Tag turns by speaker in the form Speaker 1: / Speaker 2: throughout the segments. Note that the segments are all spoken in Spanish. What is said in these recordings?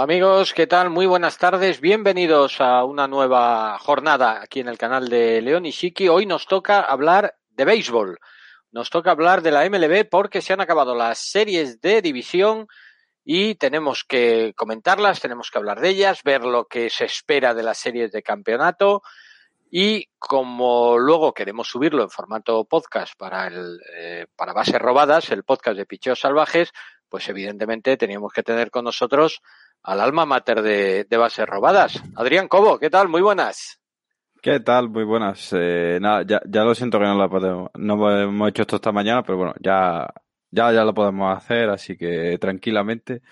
Speaker 1: Amigos, ¿qué tal? Muy buenas tardes, bienvenidos a una nueva jornada aquí en el canal de León y. Hoy nos toca hablar de béisbol, nos toca hablar de la MLB porque se han acabado las series de división y tenemos que comentarlas, tenemos que hablar de ellas, ver lo que se espera de las series de campeonato y como luego queremos subirlo en formato podcast para el eh, para bases robadas, el podcast de Picheos Salvajes, pues evidentemente teníamos que tener con nosotros al alma mater de, bases robadas. Adrián Cobo, ¿qué tal? Muy buenas.
Speaker 2: ¿Qué tal? Muy buenas. Eh, nada, ya, ya lo siento que no lo podemos, no hemos hecho esto esta mañana, pero bueno, ya, ya, ya lo podemos hacer, así que tranquilamente.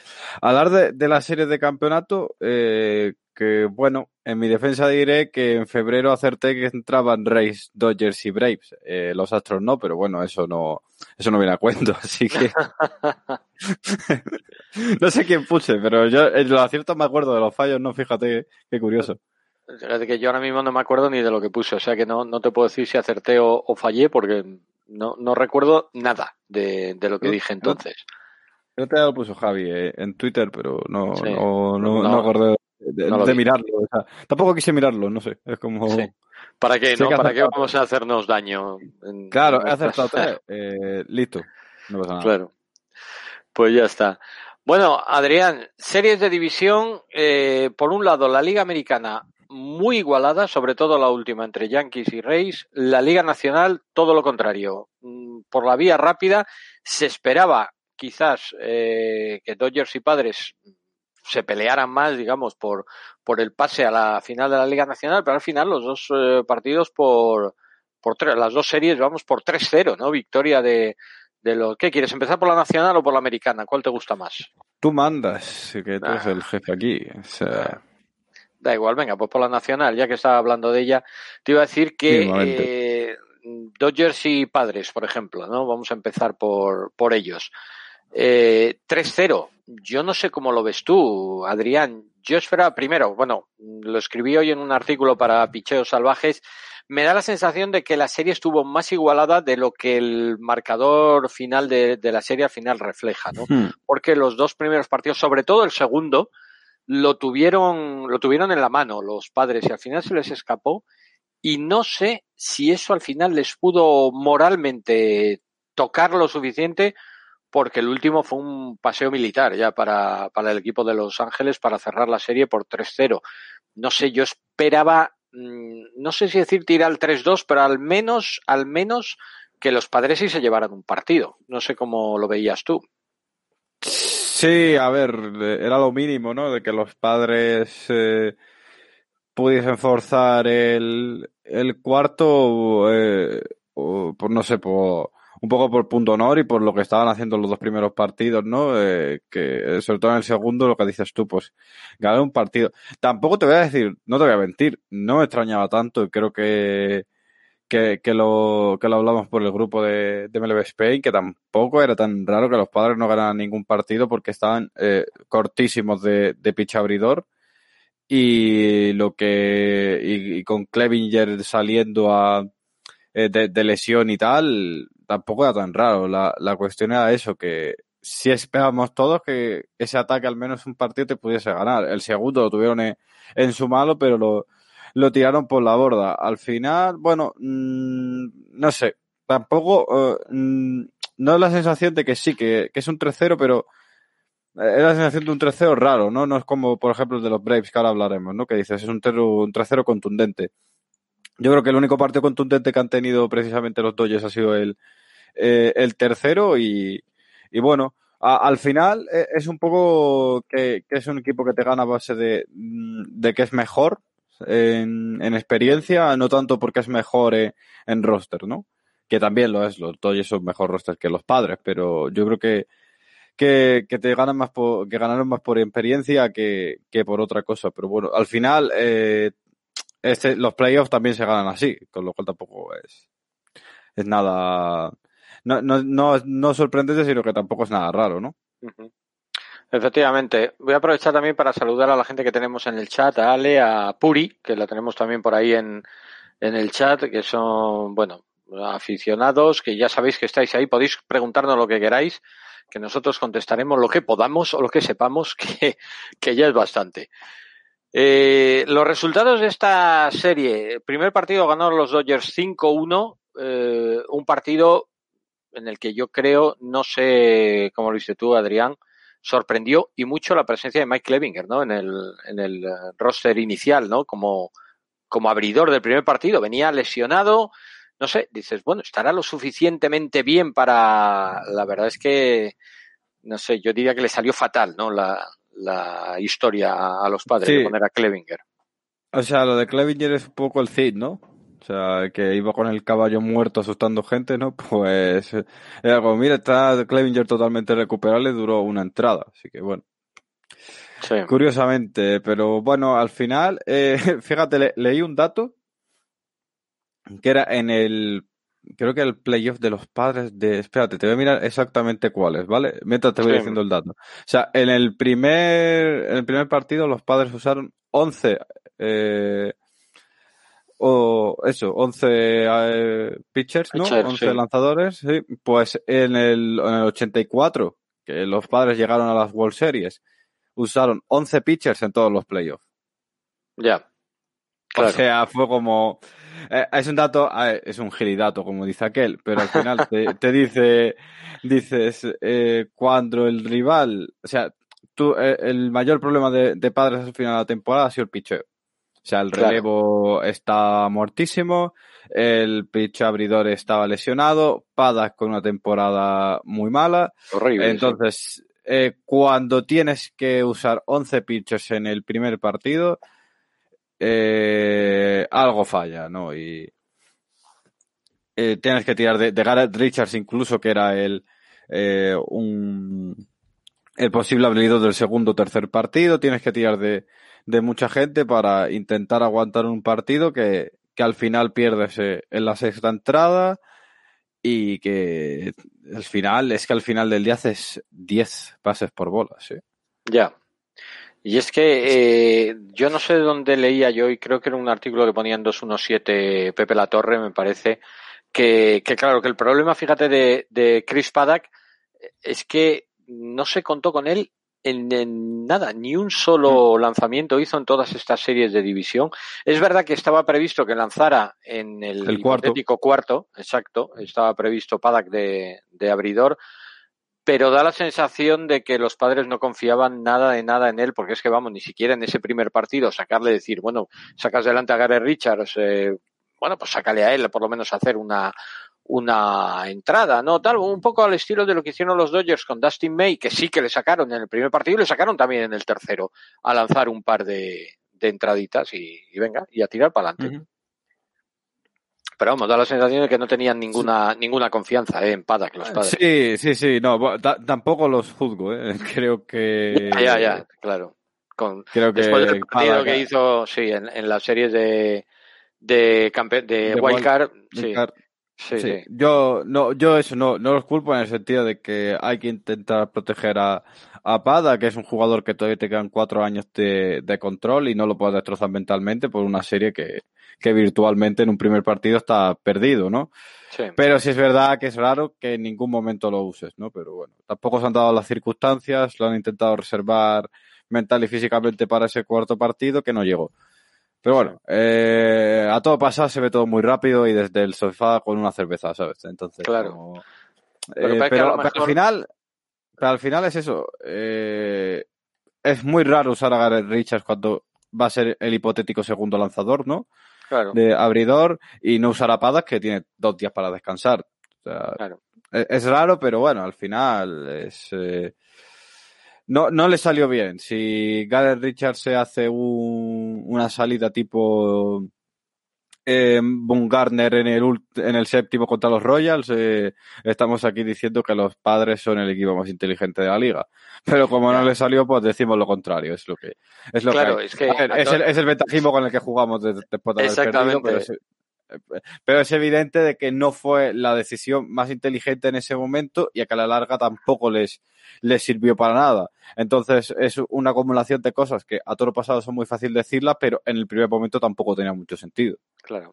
Speaker 2: Hablar de, de la serie de campeonato, eh, que bueno, en mi defensa diré que en febrero acerté que entraban Rays, Dodgers y Braves. Eh, los Astros no, pero bueno, eso no, eso no viene a cuento, así que no sé quién puse, pero yo en los aciertos me acuerdo de los fallos, no, fíjate, qué curioso.
Speaker 1: Fíjate que yo ahora mismo no me acuerdo ni de lo que puse, o sea que no, no te puedo decir si acerté o, fallé porque no, no recuerdo nada de, de lo que dije entonces.
Speaker 2: Yo te lo puso Javi eh, en Twitter, pero no, no, no, no, acordé de, mirarlo. O sea, tampoco quise mirarlo, no sé. Es como.
Speaker 1: ¿Para qué, no? ¿Para qué vamos a hacernos daño?
Speaker 2: claro, he acertado eh, listo. No pasa nada.
Speaker 1: Claro. Pues ya está. Bueno, Adrián, series de división, eh, por un lado, la Liga Americana muy igualada, sobre todo la última entre Yankees y Rays. La Liga Nacional, todo lo contrario. Mm, por la vía rápida, se esperaba quizás eh, que Dodgers y Padres se pelearan más, digamos, por, por el pase a la final de la Liga Nacional, pero al final los dos eh, partidos por, por tres, las dos series, vamos, por 3-0, ¿no? Victoria de, de lo ¿Qué quieres? ¿Empezar por la nacional o por la americana? ¿Cuál te gusta más?
Speaker 2: Tú mandas, que tú eres el jefe aquí.
Speaker 1: Da igual, venga, pues por la nacional, ya que estaba hablando de ella, te iba a decir que eh, Dodgers y Padres, por ejemplo, ¿no? Vamos a empezar por, por ellos. Eh, 3-0. Yo no sé cómo lo ves tú, Adrián. Yo esperaba, primero, bueno, lo escribí hoy en un artículo para Picheos Salvajes. Me da la sensación de que la serie estuvo más igualada de lo que el marcador final de, la serie al final refleja, ¿no? Hmm. Porque los dos primeros partidos, sobre todo el segundo, lo tuvieron, lo tuvieron en la mano los padres y al final se les escapó. Y no sé si eso al final les pudo moralmente tocar lo suficiente porque el último fue un paseo militar ya para, para el equipo de Los Ángeles para cerrar la serie por 3-0. No sé, yo esperaba, mm, no sé si decir tirar al 3-2, pero al menos, al menos que los padres sí se llevaran un partido. No sé cómo lo veías tú.
Speaker 2: Sí, a ver, era lo mínimo, ¿no? De que los padres eh, pudiesen forzar el, el cuarto, eh, por no sé, por un poco por punto honor y por lo que estaban haciendo los dos primeros partidos, ¿no? Eh, que sobre todo en el segundo, lo que dices tú, pues ganar un partido. Tampoco te voy a decir, no te voy a mentir, no me extrañaba tanto creo que, que, que, lo, que lo hablamos por el grupo de, de MLB Spain, que tampoco era tan raro que los padres no ganaran ningún partido porque estaban eh, cortísimos de, de abridor. Y lo que, y, con Clevinger saliendo a, eh, de, lesión y tal, tampoco era tan raro. La, la cuestión era eso, que si esperábamos todos que ese ataque al menos un partido te pudiese ganar. El segundo lo tuvieron en, en su malo, pero lo, lo tiraron por la borda. Al final, bueno, mmm, no sé, tampoco, uh, no es la sensación de que sí, que, que es un 3-0, pero es la sensación de un 3-0 raro, ¿no? No es como, por ejemplo, el de los Braves, que ahora hablaremos, ¿no? Que dices, es un 3-0 contundente. Yo creo que el único partido contundente que han tenido precisamente los Dodgers ha sido el, eh, el tercero y, y bueno, al final eh, es un poco que, es un equipo que te gana a base de, de que es mejor, en, en experiencia, no tanto porque es mejor en, roster, ¿no? Que también lo es, los Dodgers son mejor roster que los padres, pero yo creo que, que, que te ganan más por, que ganaron más por experiencia que, que por otra cosa. Pero bueno, al final, eh, este, los playoffs también se ganan así, con lo cual tampoco es, es nada, no, no, no, sorprendente, sino que tampoco es nada raro, ¿no?
Speaker 1: Efectivamente. Voy a aprovechar también para saludar a la gente que tenemos en el chat, a Ale, a Puri, que la tenemos también por ahí en, en el chat, que son, bueno, aficionados, que ya sabéis que estáis ahí, podéis preguntarnos lo que queráis, que nosotros contestaremos lo que podamos o lo que sepamos, que, que ya es bastante. Eh, los resultados de esta serie, primer partido ganaron los Dodgers 5-1, eh, un partido en el que yo creo, no sé cómo lo viste tú, Adrián, sorprendió y mucho la presencia de Mike Clevinger, ¿no? En el, en el roster inicial, ¿no? Como, como abridor del primer partido. Venía lesionado, no sé, dices, bueno, estará lo suficientemente bien para. La verdad es que, no sé, yo diría que le salió fatal, ¿no? La, la historia a los padres sí. de poner a Clevinger.
Speaker 2: O sea, lo de Clevinger es un poco el Cid, ¿no? O sea, que iba con el caballo muerto asustando gente, ¿no? Pues era como, mira, está Clevinger totalmente recuperable, duró una entrada, así que bueno. Sí. Curiosamente, pero bueno, al final, eh, fíjate, le, leí un dato que era en el, creo que el playoff de los padres de, espérate, te voy a mirar exactamente cuáles, ¿vale? Mientras te voy sí. diciendo el dato. O sea, en el primer, en el primer partido los padres usaron 11, eh, o eso, 11 eh, pitchers, ¿no? Pitcher, 11 sí. lanzadores, sí. Pues en el, en el 84, que los padres llegaron a las World Series, usaron 11 pitchers en todos los playoffs.
Speaker 1: Ya. Yeah.
Speaker 2: Claro. O sea, fue como... Eh, es un dato, eh, es un gilidato, como dice aquel, pero al final te, te dice, dices, eh, cuando el rival, o sea, tú, eh, el mayor problema de, de padres al final de la temporada ha sido el pitcher. O sea, el relevo claro. está muertísimo, el pitch abridor estaba lesionado, Padas con una temporada muy mala.
Speaker 1: Horrible.
Speaker 2: Entonces, eh, cuando tienes que usar 11 pitchers en el primer partido, eh, algo falla, ¿no? Y eh, tienes que tirar de, de, Garrett Richards incluso, que era el, un, el posible abridor del segundo o tercer partido, tienes que tirar de de mucha gente para intentar aguantar un partido que, que al final pierdes en la sexta entrada y que al final es que al final del día haces 10 pases por bola, ¿sí?
Speaker 1: Ya. Y es que eh, yo no sé dónde leía yo y creo que era un artículo que ponía en 217 Pepe La Torre, me parece, que, que claro, que el problema, fíjate, de, de Chris Paddock es que no se contó con él en, en, nada, ni un solo lanzamiento hizo en todas estas series de división. Es verdad que estaba previsto que lanzara en el,
Speaker 2: el cuarto.
Speaker 1: cuarto, exacto, estaba previsto de, de, abridor, pero da la sensación de que los padres no confiaban nada de nada en él, porque es que vamos, ni siquiera en ese primer partido sacarle decir, bueno, sacas delante a Gary Richards, eh, bueno, pues sácale a él por lo menos hacer una, una entrada, ¿no? Tal, un poco al estilo de lo que hicieron los Dodgers con Dustin May, que sí que le sacaron en el primer partido y le sacaron también en el tercero, a lanzar un par de, de entraditas y, y, venga, y a tirar para adelante. Uh -huh. Pero vamos, da la sensación de que no tenían ninguna sí. ninguna confianza ¿eh? en Paddock los padres.
Speaker 2: Sí, sí, sí, no, tampoco los juzgo, ¿eh? creo que...
Speaker 1: Ya, ya, ya claro. Con,
Speaker 2: creo que
Speaker 1: después del partido Paddock... que hizo, sí, en, en las series de de, de, wildcard. sí.
Speaker 2: Sí, Yo no, yo eso no, no los culpo en el sentido de que hay que intentar proteger a, a Pada, que es un jugador que todavía te quedan cuatro años de, de control y no lo puedes destrozar mentalmente por una serie que, que virtualmente en un primer partido está perdido, ¿no? Sí. Pero sí es verdad que es raro que en ningún momento lo uses, ¿no? Pero bueno, tampoco se han dado las circunstancias, lo han intentado reservar mental y físicamente para ese cuarto partido que no llegó. Pero bueno, eh, a todo pasar se ve todo muy rápido y desde el sofá con una cerveza, ¿sabes? Entonces,
Speaker 1: claro.
Speaker 2: Eh, pero, al final, pero al final es eso. Eh, es muy raro usar a Gareth Richards cuando va a ser el hipotético segundo lanzador, ¿no?
Speaker 1: Claro.
Speaker 2: De abridor y no usar a Padas que tiene dos días para descansar. O sea,
Speaker 1: claro.
Speaker 2: es, es, raro, pero bueno, al final es. Eh, no, no le salió bien. Si Gareth Richards se hace un, una salida tipo eh, en el, en el séptimo contra los Royals, eh, estamos aquí diciendo que los padres son el equipo más inteligente de la liga. Pero como no le salió, pues decimos lo contrario. Es lo que es lo
Speaker 1: claro,
Speaker 2: que,
Speaker 1: es, que
Speaker 2: es, el, es el ventajismo con el que jugamos después de haber perdido, pero es, pero es evidente de que no fue la decisión más inteligente en ese momento y a que a la larga tampoco les, les sirvió para nada. Entonces es una acumulación de cosas que a todo pasado son muy fácil decirlas, pero en el primer momento tampoco tenía mucho sentido.
Speaker 1: Claro.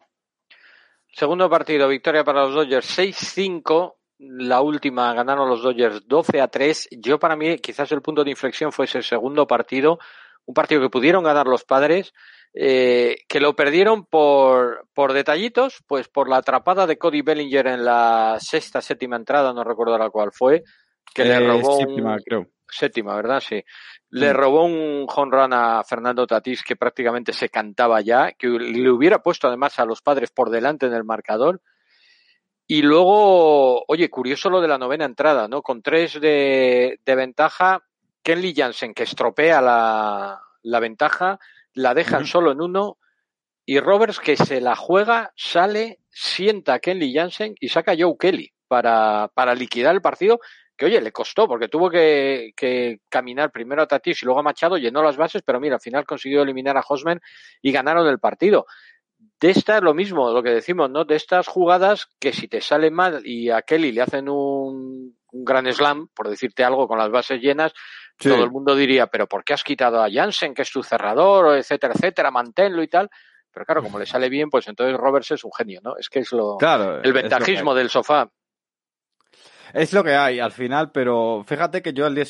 Speaker 1: Segundo partido, victoria para los Dodgers 6-5. La última ganaron los Dodgers 12 a 3. Yo para mí quizás el punto de inflexión fue ese segundo partido, un partido que pudieron ganar los padres, eh, que lo perdieron por, por detallitos, pues por la atrapada de Cody Bellinger en la sexta, séptima entrada, no recuerdo la cual fue, que eh, le robó
Speaker 2: séptima,
Speaker 1: un...
Speaker 2: creo.
Speaker 1: Séptima, ¿verdad? Sí. Le mm. robó un home run a Fernando Tatís que prácticamente se cantaba ya, que le hubiera puesto además a los padres por delante en el marcador. Y luego, oye, curioso lo de la novena entrada, ¿no? Con tres de, de ventaja, Kenley Jansen, que estropea la, la ventaja, la dejan uh -huh. solo en uno, y Roberts, que se la juega, sale, sienta a Kenley Jansen y saca a Joe Kelly para, para liquidar el partido, que oye, le costó, porque tuvo que, que caminar primero a Tatis y luego a Machado, llenó las bases, pero mira, al final consiguió eliminar a Hosman y ganaron el partido. De esta es lo mismo, lo que decimos, ¿no? De estas jugadas que si te sale mal y a Kelly le hacen un, un gran slam, por decirte algo, con las bases llenas, sí. todo el mundo diría, pero ¿por qué has quitado a Jansen, que es tu cerrador, etcétera, etcétera, manténlo y tal? Pero claro, como le sale bien, pues entonces Roberts es un genio, ¿no? Es que es lo
Speaker 2: claro,
Speaker 1: el ventajismo del sofá.
Speaker 2: Es lo que hay al final, pero fíjate que yo al día,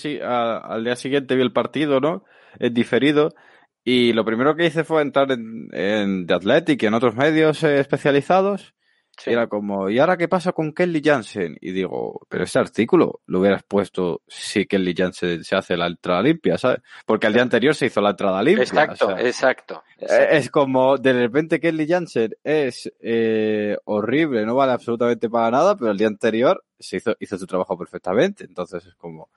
Speaker 2: al día siguiente vi el partido, ¿no? Es diferido. Y lo primero que hice fue entrar en, en The Athletic y en otros medios eh, especializados. Sí. Era como, ¿y ahora qué pasa con Kelly Jansen? Y digo, pero ese artículo lo hubieras puesto si Kelly Jansen se hace la entrada limpia, ¿sabes? Porque el día anterior se hizo la entrada limpia.
Speaker 1: Exacto,
Speaker 2: o sea,
Speaker 1: exacto,
Speaker 2: exacto, Es como, de repente Kelly Jansen es eh, horrible, no vale absolutamente para nada, pero el día anterior se hizo, hizo su trabajo perfectamente. Entonces es como,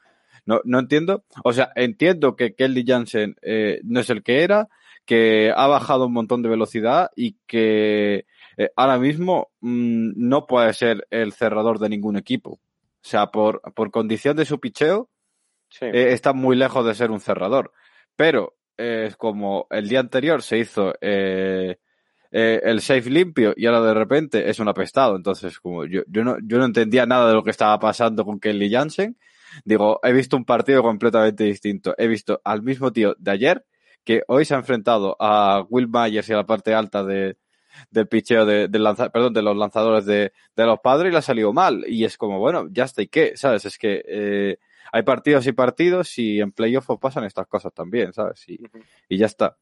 Speaker 2: no, no entiendo. O sea, entiendo que Kelly Jansen eh, no es el que era, que ha bajado un montón de velocidad y que eh, ahora mismo mmm, no puede ser el cerrador de ningún equipo. O sea, por, por condición de su picheo, sí. eh, está muy lejos de ser un cerrador. Pero eh, es como el día anterior se hizo eh, eh, el safe limpio y ahora de repente es un apestado. Entonces, como yo, yo, no, yo no entendía nada de lo que estaba pasando con Kelly Jansen. Digo, he visto un partido completamente distinto. He visto al mismo tío de ayer que hoy se ha enfrentado a Will Myers y a la parte alta de, del picheo de, lanza, perdón, de los lanzadores de, de, los padres y le ha salido mal. Y es como, bueno, ya está, ¿y qué? ¿Sabes? Es que eh, hay partidos y partidos y en playoff pasan estas cosas también, ¿sabes? Y, uh -huh. y ya está.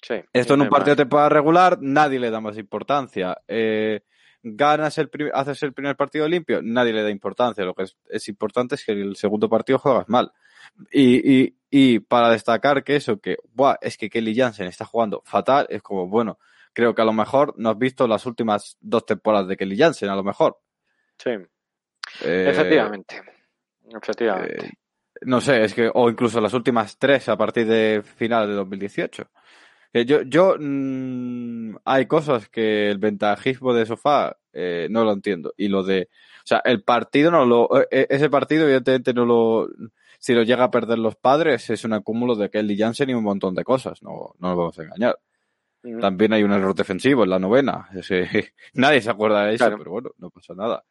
Speaker 1: Sí,
Speaker 2: Esto en un partido de temporada regular, nadie le da más importancia. Eh, ganas el haces el primer partido limpio, nadie le da importancia. Lo que es, es importante es que el segundo partido juegas mal. Y, y, y para destacar que eso, que, buah, es que Kelly Jansen está jugando fatal, es como, bueno, creo que a lo mejor no has visto las últimas dos temporadas de Kelly Jansen, a lo mejor.
Speaker 1: Sí. Eh, Efectivamente. Efectivamente.
Speaker 2: Eh, no sé, es que, o incluso las últimas tres a partir de final de 2018. Eh, yo, yo mmm, hay cosas que el ventajismo de sofá eh, no lo entiendo. Y lo de, o sea, el partido no lo, ese partido evidentemente no lo, si lo llega a perder los padres es un acúmulo de Kelly Jansen y un montón de cosas, no, no nos vamos a engañar. También hay un error defensivo en la novena. nadie se acuerda de eso, pero bueno, no pasa nada.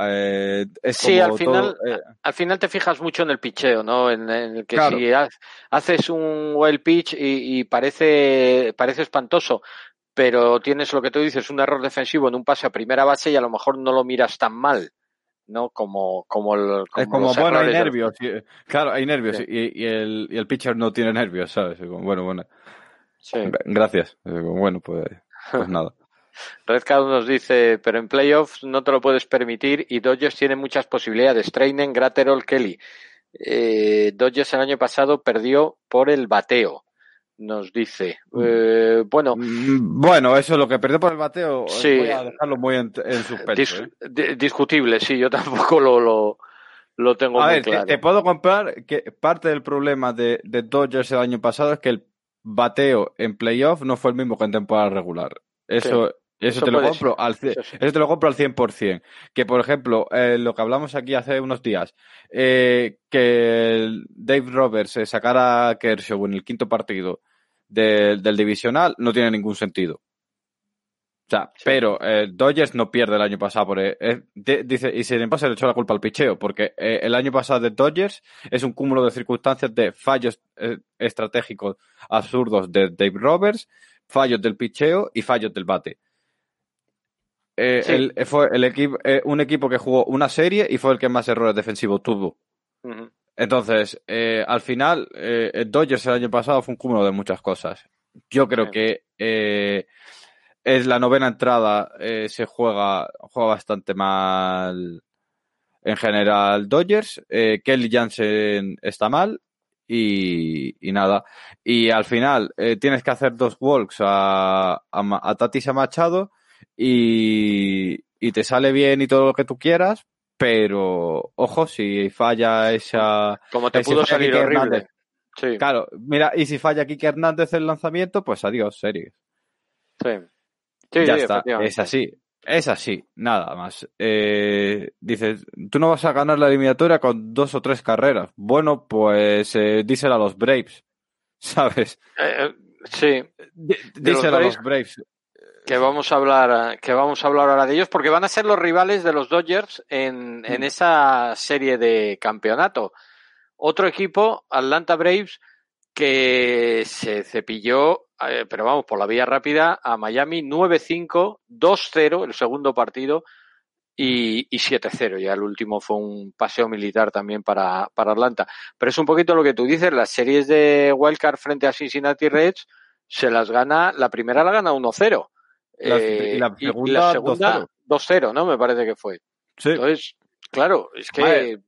Speaker 1: Eh, sí, al final, eh, al final te fijas mucho en el picheo, ¿no? En, el que si haces un well pitch y, parece, parece espantoso, pero tienes lo que tú dices, un error defensivo en un pase a primera base y a lo mejor no lo miras tan mal. ¿no? Como, como el.
Speaker 2: Como es como, bueno, hay nervios. Claro, hay nervios y, el, y el pitcher no tiene nervios, ¿sabes? bueno, bueno. Gracias. Bueno, pues, pues nada.
Speaker 1: Redcard nos dice, pero en playoffs no te lo puedes permitir y Dodgers tiene muchas posibilidades. Trainen, Graterol, Kelly. Eh, Dodgers el año pasado perdió por el bateo, nos dice. Mm. Eh, bueno.
Speaker 2: Mm, bueno, eso es lo que perdió por el bateo. Sí. Voy a dejarlo muy en, suspenso.
Speaker 1: ¿eh? discutible, sí, yo tampoco lo, lo, tengo a ver, claro.
Speaker 2: Te, puedo comprar que parte del problema de, de Dodgers el año pasado es que el bateo en playoff no fue el mismo que en temporada regular. Eso, eso, te lo compro al, eso te lo compro al 100%. Que, por ejemplo, eh, lo que hablamos aquí hace unos días, eh, que Dave Roberts se sacara a Kershaw en el quinto partido del divisional, no tiene ningún sentido. O sea, pero eh, Dodgers no pierde el año pasado por dice y se le pasa le echó la culpa al picheo porque el año pasado de Dodgers es un cúmulo de circunstancias de fallos estratégicos absurdos de Dave Roberts, fallos del picheo y fallos del bate. Eh, el, fue el equipo, eh, un equipo que jugó una serie y fue el que más errores defensivos tuvo. Entonces, eh, al final, el Dodgers el año pasado fue un cúmulo de muchas cosas. Yo creo que es la novena entrada, se juega, juega bastante mal en general Dodgers. Kelly Jansen está mal. Y, nada. Y al final tienes que hacer dos walks a, a, a Machado y, te sale bien y todo lo que tú quieras, pero ojo, si falla esa.
Speaker 1: Como te pudo salir horrible.
Speaker 2: Sí. Claro, mira, y si falla Kike Hernández el lanzamiento, pues adiós, series.
Speaker 1: Sí.
Speaker 2: Ya está, es así. Es así, nada más. Eh, dices, tú no vas a ganar la eliminatoria con dos o tres carreras. Bueno, pues eh, díselo a los Braves, ¿sabes?
Speaker 1: Eh, sí.
Speaker 2: díselo a los Braves
Speaker 1: que vamos a hablar que vamos a hablar ahora de ellos porque van a ser los rivales de los Dodgers en, en esa serie de campeonato. Otro equipo, Atlanta Braves, que se cepilló, eh, pero vamos, por la vía rápida, a Miami 9-5, 2-0 el segundo partido y, y 7-0. Ya el último fue un paseo militar también para, para Atlanta. Pero es un poquito lo que tú dices, las series de Wildcard frente a Cincinnati Reds se las gana, la primera la gana 1-0
Speaker 2: eh, y, la segunda,
Speaker 1: 2-0, ¿no? Me parece que fue.
Speaker 2: Sí.
Speaker 1: Entonces, claro, es que.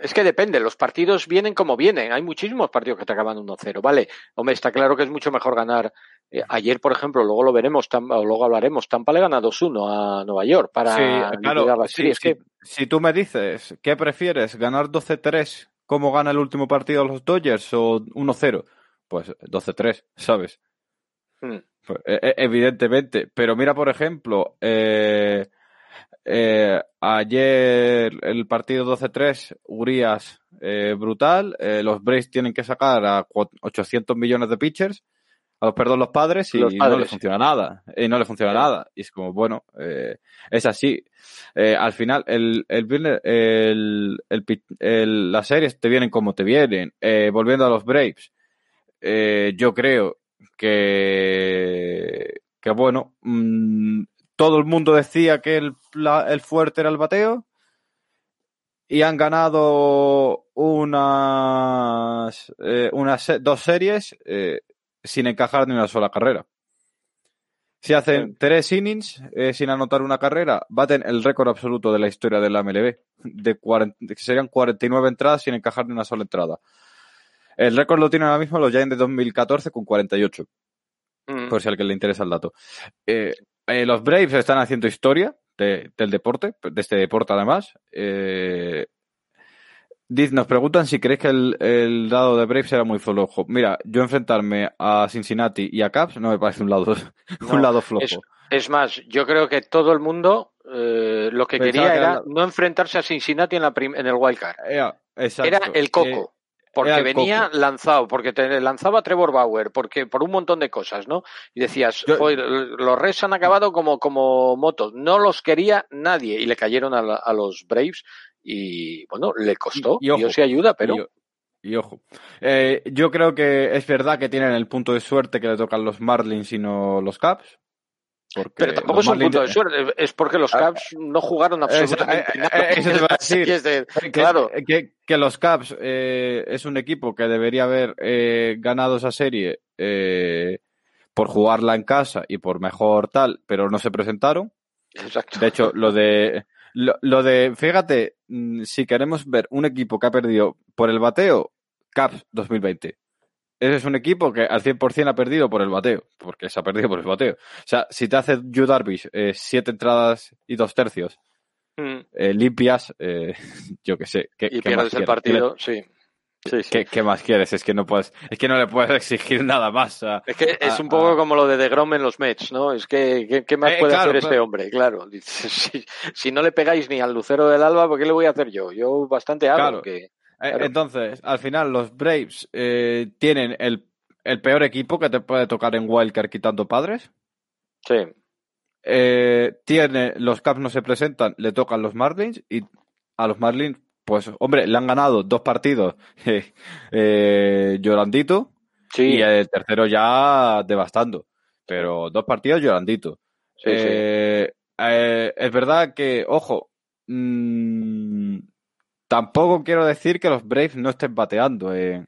Speaker 1: Es que depende, los partidos vienen como vienen. Hay muchísimos partidos que te acaban 1-0, ¿vale? Hombre, está claro que es mucho mejor ganar. Eh, ayer, por ejemplo, luego lo veremos, o luego hablaremos, Tampa le gana 2-1 a Nueva York para
Speaker 2: sí, claro, la serie. que... si tú me dices, ¿qué prefieres? ¿Ganar 12-3 como gana el último partido los Dodgers o 1-0? Pues 12-3, ¿sabes? Hmm. Pues, e, e, evidentemente. Pero mira, por ejemplo, eh, eh, ayer el partido 12-3, Urias eh, brutal. los Braves tienen que sacar a 800 millones de pitchers. A los, perdón, los padres y no le funciona nada. Y no le funciona nada. Y es como, bueno, es así. al final, el, el, el, el, las series te vienen como te vienen. volviendo a los Braves, yo creo que, que bueno, mm, todo el mundo decía que el, el, fuerte era el bateo y han ganado unas, eh, unas dos series eh, sin encajar ni una sola carrera. Si hacen tres innings eh, sin anotar una carrera, baten el récord absoluto de la historia de la MLB, de, que serían 49 entradas sin encajar ni una sola entrada. El récord lo tienen ahora mismo los Giants de 2014 con 48. Mm. Por si a alguien le interesa el dato. Eh, eh, los Braves están haciendo historia del deporte, de este deporte además. Eh, nos preguntan si crees que el, dado de Braves era muy flojo. Mira, yo enfrentarme a Cincinnati y a Caps no me parece un lado, un lado flojo.
Speaker 1: Es, más, yo creo que todo el mundo lo que quería era no enfrentarse a Cincinnati en, la en el Wild Card.
Speaker 2: era
Speaker 1: el coco. Porque venía lanzado, porque te lanzaba Trevor Bauer, porque por un montón de cosas, ¿no? Y decías, los Reds han acabado como, como motos, no los quería nadie y le cayeron a, los Braves y bueno, le costó, y, Dios se ayuda, pero...
Speaker 2: Y, ojo, eh, yo creo que es verdad que tienen el punto de suerte que le tocan los Marlins y no los Caps,
Speaker 1: pero tampoco es un punto de suerte, es porque los ah, Caps no jugaron absolutamente nada.
Speaker 2: Eso te va a decir. claro. Que, los Caps eh, es un equipo que debería haber eh, ganado esa serie eh, por jugarla en casa y por mejor tal, pero no se presentaron.
Speaker 1: Exacto.
Speaker 2: De hecho, lo de. Lo, de, fíjate, mm, si queremos ver un equipo que ha perdido por el bateo, Caps 2020 ese es un equipo que al 100% ha perdido por el bateo, porque se ha perdido por el bateo. O sea, si te hace Yu Darvish eh, siete entradas y dos tercios mm. eh, limpias, eh, yo qué sé. ¿qué,
Speaker 1: y pierdes el partido, sí. Sí,
Speaker 2: sí. ¿Qué, más quieres? Es que no puedes, es que no le puedes exigir nada más.
Speaker 1: es que es un poco como lo de De Grom en los Mets, ¿no? Es que, ¿qué, más puede hacer este hombre? Claro. Si, si, no le pegáis ni al lucero del alba, ¿por qué le voy a hacer yo? Yo bastante hago que
Speaker 2: eh, entonces, al final, los Braves eh, tienen el, peor equipo que te puede tocar en Wildcard quitando padres.
Speaker 1: Sí.
Speaker 2: Eh, tiene, los Caps no se presentan, le tocan los Marlins y a los Marlins, pues, hombre, le han ganado dos partidos llorandito y el tercero ya devastando. Pero dos partidos llorandito. es verdad que, ojo, mmm, Tampoco quiero decir que los Braves no estén bateando. Eh.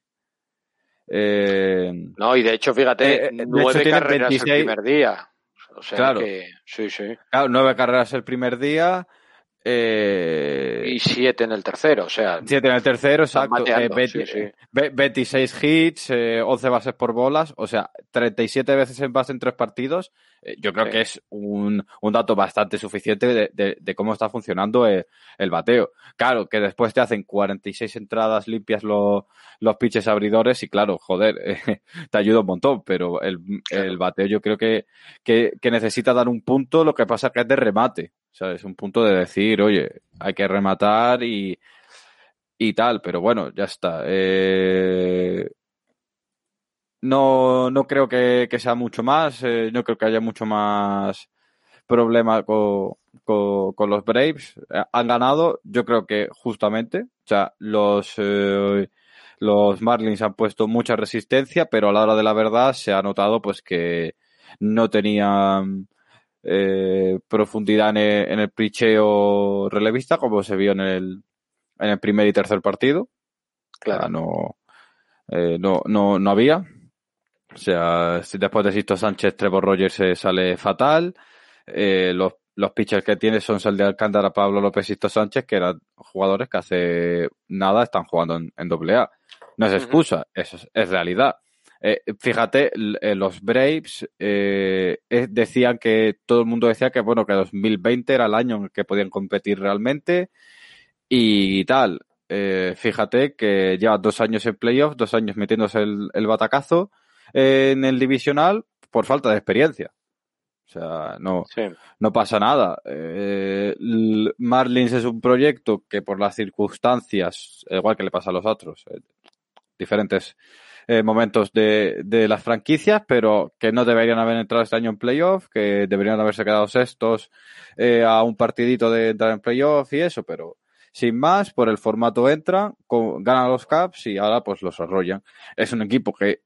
Speaker 1: no, y de hecho, fíjate, eh, eh, nueve carreras el primer día. O sea claro, que, sí, sí.
Speaker 2: Claro, nueve carreras el primer día.
Speaker 1: Y siete en el tercero, o sea.
Speaker 2: Siete en el tercero, exacto. 26 hits, 11 bases por bolas, o sea, 37 veces en base en tres partidos. yo creo que es un, un, dato bastante suficiente de, de, cómo está funcionando el, el bateo. Claro, que después te hacen 46 entradas limpias los, los pitches abridores y claro, joder, te ayuda un montón, pero el, el bateo yo creo que, que, necesita dar un punto, lo que pasa que es de remate. O sea, es un punto de decir, oye, hay que rematar y, y tal, pero bueno, ya está. Eh, no, no creo que, sea mucho más, eh, no creo que haya mucho más problema con, con, los Braves. Eh, han ganado, yo creo que justamente. O sea, los, eh, los Marlins han puesto mucha resistencia, pero a la hora de la verdad se ha notado pues que no tenían eh, profundidad en el, en el pricheo relevista, como se vio en el, en el primer y tercer partido. Claro. no, no, no, no había. O sea, si después de Sisto Sánchez, Trevor Rogers se sale fatal. los los pitchers que tiene son Sal de Alcántara, Pablo López y Sánchez, que eran jugadores que hace nada están jugando en, AA. No es excusa, eso es, realidad. Eh, fíjate, eh, los Braves eh, decían que todo el mundo decía que bueno que 2020 era el año en el que podían competir realmente y tal. fíjate que lleva dos años en playoffs, dos años metiéndose el, el batacazo en el divisional por falta de experiencia. O sea, no, no pasa nada. Eh, Marlins es un proyecto que por las circunstancias, igual que le pasa a los otros, eh, diferentes eh, momentos de, de, las franquicias, pero que no deberían haber entrado este año en playoff, que deberían haberse quedado sextos a un partidito de entrar en playoff y eso, pero sin más, por el formato entran, ganan los caps y ahora pues los arrollan. Es un equipo que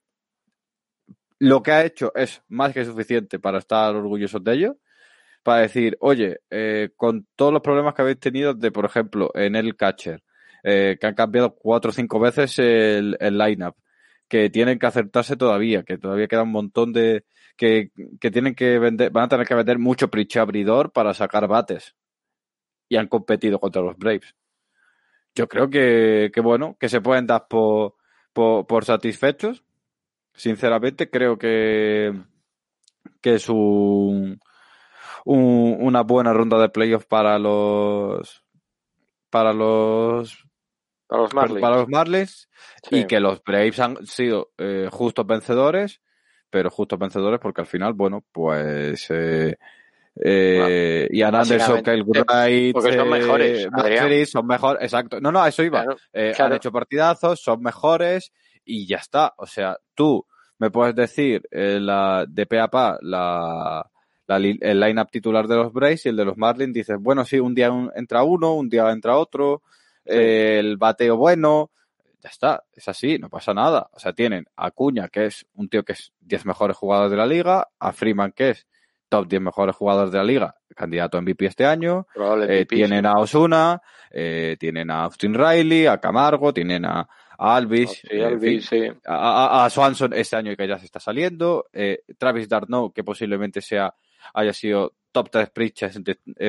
Speaker 2: lo que ha hecho es más que suficiente para estar orgullosos de ello, para decir, oye, eh, con todos los problemas que habéis tenido de, por ejemplo, en el catcher, eh, que han cambiado cuatro o cinco veces el, el lineup, que tienen que acertarse todavía, que todavía queda un montón de, que, que tienen que vender, van a tener que vender mucho priche abridor para sacar bates. Y han competido contra los Braves. Yo creo que, que bueno, que se pueden dar por, por satisfechos Sinceramente, creo que, que es un, una buena ronda de playoffs para los para los
Speaker 1: para los Marlins,
Speaker 2: para los Marlins y que los Braves han sido eh, justos vencedores, pero justos vencedores porque al final, bueno, pues eh, Eh, Ian Anderson, Kyle Wright,
Speaker 1: porque son mejores,
Speaker 2: son mejores, exacto. No, no, a eso iba. Eh, han hecho partidazos, son mejores y ya está. O sea, tú me puedes decir eh, la, de pe a pa la, la, el line-up titular de los Braves y el de los Marlins, dices, bueno, sí, un día entra uno, un día entra otro, el bateo bueno, ya está, es así, no pasa nada. O sea, tienen a Cuña, que es un tío que es 10 mejores jugadores de la liga, a Freeman, que es top 10 mejores jugadores de la liga, candidato a MVP este año, eh, tienen a Osuna, eh, tienen a Austin Riley, a Camargo, tienen a, Alvis, a, Swanson este año que ya se está saliendo, eh, Travis Darno, que posiblemente sea haya sido top 3 pitchers,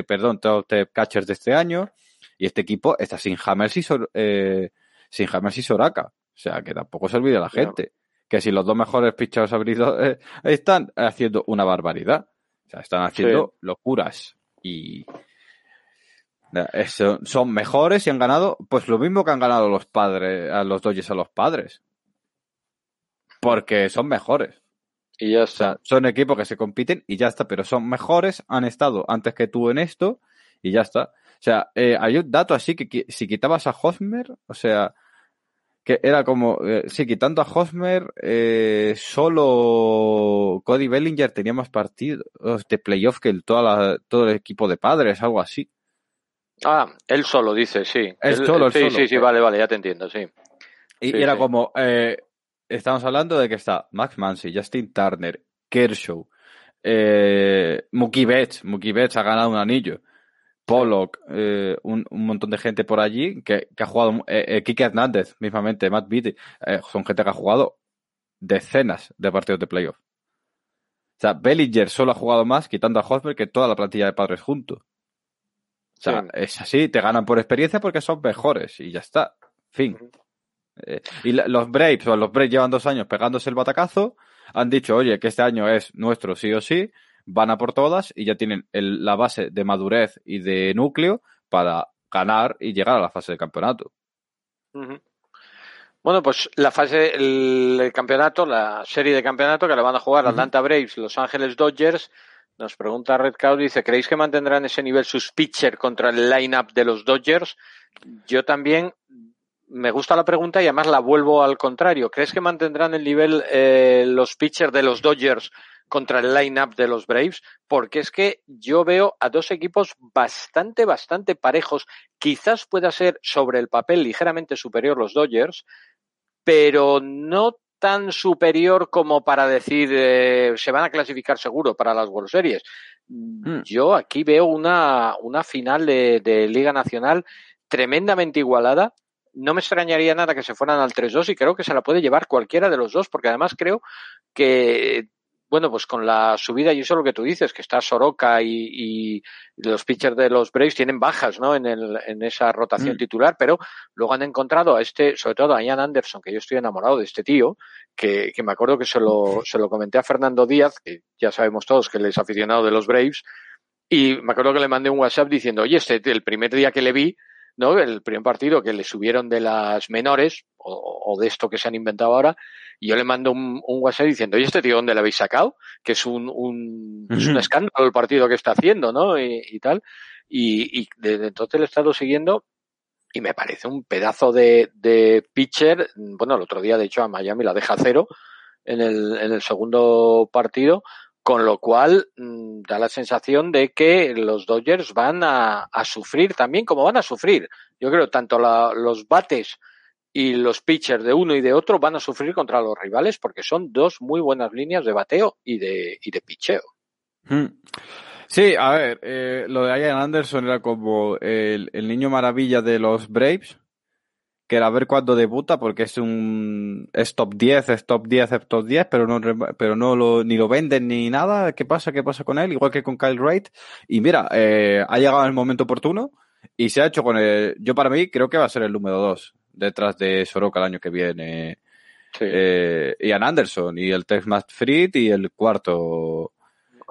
Speaker 2: perdón, top 3 catchers de este año, y este equipo está sin Hammers y, sin Hammers y Soraka, o sea que tampoco se olvide la gente. Que si los dos mejores pitchers abridos están haciendo una barbaridad. O sea, están haciendo locuras y son mejores y han ganado, pues lo mismo que han ganado los padres, a los Dodgers a los padres. Porque son mejores.
Speaker 1: Y ya está.
Speaker 2: son equipos que se compiten y ya está, pero son mejores, han estado antes que tú en esto y ya está. O sea, eh, hay un dato así que si quitabas a Hosmer, o sea, que era como, eh, sí, quitando a Hosmer, eh, solo Cody Bellinger tenía más partidos de playoff que el, toda todo el equipo de padres, algo así.
Speaker 1: Ah, él solo dice, sí.
Speaker 2: Él, solo,
Speaker 1: sí, sí, sí, vale, vale, ya te entiendo, sí.
Speaker 2: Y, era como, eh, estamos hablando de que está Max Mansi, Justin Turner, Kershaw, eh, Mookie Betts, Mookie Betts ha ganado un anillo. Pollock, eh, un, montón de gente por allí que, ha jugado, eh, eh, Kike Hernández, mismamente, Matt Beatty, son gente que ha jugado decenas de partidos de playoff. O sea, Bellinger solo ha jugado más, quitando a Hosmer, que toda la plantilla de padres juntos. O sea, es así, te ganan por experiencia porque son mejores y ya está. Fin. y los Braves, o los Braves llevan dos años pegándose el batacazo, han dicho, oye, que este año es nuestro sí o sí, van a por todas y ya tienen la base de madurez y de núcleo para ganar y llegar a la fase de campeonato.
Speaker 1: Bueno, pues la fase, el, campeonato, la serie de campeonato que la van a jugar Atlanta Braves, Los Ángeles Dodgers. Nos pregunta Red Cow, dice, ¿creéis que mantendrán ese nivel sus pitchers contra el line-up de los Dodgers? Yo también me gusta la pregunta y además la vuelvo al contrario. ¿Crees que mantendrán el nivel eh, los pitchers de los Dodgers contra el line-up de los Braves, porque es que yo veo a dos equipos bastante, bastante parejos. Quizás pueda ser sobre el papel ligeramente superior los Dodgers, pero no tan superior como para decir eh, se van a clasificar seguro para las World Series. Hmm. Yo aquí veo una, una final de, de Liga Nacional tremendamente igualada no me extrañaría nada que se fueran al 3-2 y creo que se la puede llevar cualquiera de los dos, porque además creo que bueno, pues con la subida, y eso es lo que tú dices, que está Soroka y, los pitchers de los Braves tienen bajas, ¿no? En, el, en esa rotación mm. titular, pero luego han encontrado a este, sobre todo a Ian Anderson, que yo estoy enamorado de este tío, que, que me acuerdo que se lo, se lo comenté a Fernando Díaz, que ya sabemos todos que él es aficionado de los Braves, y me acuerdo que le mandé un WhatsApp diciendo, oye, este, el primer día que le vi, ¿no? El primer partido que le subieron de las menores, o, o de esto que se han inventado ahora, y yo le mando un, un WhatsApp diciendo, oye, este tío, ¿dónde lo habéis sacado? Que es un, un, es un escándalo el partido que está haciendo, ¿no? Y, tal. Y, y desde entonces le he estado siguiendo y me parece un pedazo de, de pitcher. Bueno, el otro día, de hecho, a Miami la deja cero en el, en el segundo partido, con lo cual mm, da la sensación de que los Dodgers van a, sufrir también como van a sufrir. Yo creo tanto los bates y los pitchers de uno y de otro van a sufrir contra los rivales porque son dos muy buenas líneas de bateo y de, y de picheo.
Speaker 2: Hmm. Sí, a ver, eh, lo de Ian Anderson era como el, niño maravilla de los Braves, que era ver cuándo debuta, porque es un es top 10, es top 10, es top 10, pero no, pero no lo, ni lo venden ni nada. ¿Qué pasa? ¿Qué pasa con él? Igual que con Kyle Wright. Y mira, eh, ha llegado el momento oportuno y se ha hecho con el, yo para mí creo que va a ser el número 2 detrás de Soroka el año que viene. Eh, Ian Anderson y el Tex Matt Fried y el cuarto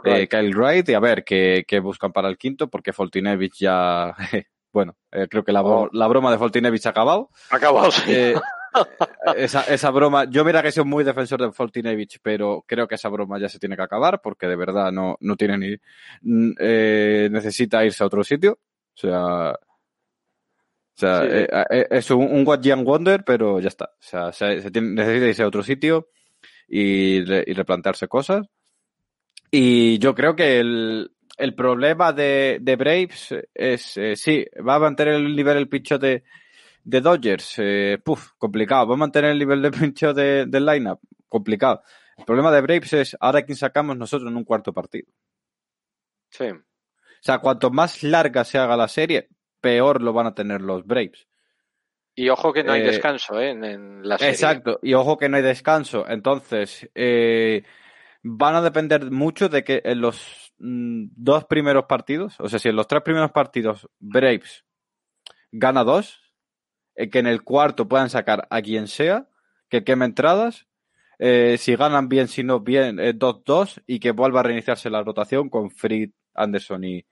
Speaker 2: eh, Kyle Wright y a ver qué, buscan para el quinto porque Foltinevich ya bueno eh, creo que la, oh. la, broma de Foltinevich ha acabado
Speaker 1: ha acabado sí.
Speaker 2: esa, esa, broma, yo mira que soy muy defensor de Foltinevich, pero creo que esa broma ya se tiene que acabar porque de verdad no, no tiene ni... Eh, necesita irse a otro sitio. O sea... O sea, eh, eh, es un, un What Young Wonder, pero ya está. O sea, se, tiene, necesita irse a otro sitio y, y replantearse cosas. Y yo creo que el, el problema de, de Braves es, eh, sí, va a mantener el nivel el pincho de, de Dodgers, eh, puf, complicado. Va a mantener el nivel de pincho de, del lineup, complicado. El problema de Braves es ahora quién sacamos nosotros en un cuarto partido.
Speaker 1: Sí.
Speaker 2: O sea, cuanto más larga se haga la serie, peor lo van a tener los Braves.
Speaker 1: Y ojo que no hay eh, descanso ¿eh? en, en, la serie.
Speaker 2: Exacto, y ojo que no hay descanso. Entonces, eh, van a depender mucho de que en los dos primeros partidos, o sea, si en los tres primeros partidos Braves gana dos, eh, que en el cuarto puedan sacar a quien sea, que queme entradas, eh, si ganan bien, si no bien, 2-2 y que vuelva a reiniciarse la rotación con Fried, Anderson y,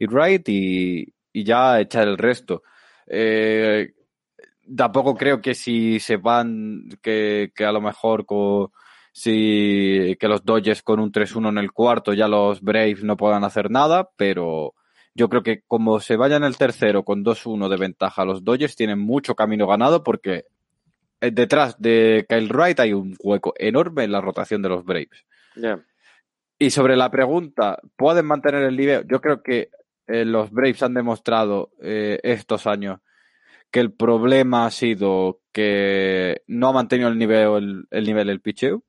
Speaker 2: Wright y, y, ya echar el resto. Eh, tampoco creo que si se van, que, que a lo mejor con si que los Dodgers con un 3-1 en el cuarto ya los Braves no puedan hacer nada, pero yo creo que como se vayan el tercero con 2-1 de ventaja, los Dodgers tienen mucho camino ganado porque eh, detrás de Kyle Wright hay un hueco enorme en la rotación de los Braves.
Speaker 1: Yeah.
Speaker 2: Y sobre la pregunta, ¿pueden mantener el nivel? Yo creo que eh, los Braves han demostrado eh, estos años que el problema ha sido que no ha mantenido el nivel el, el nivel del picheo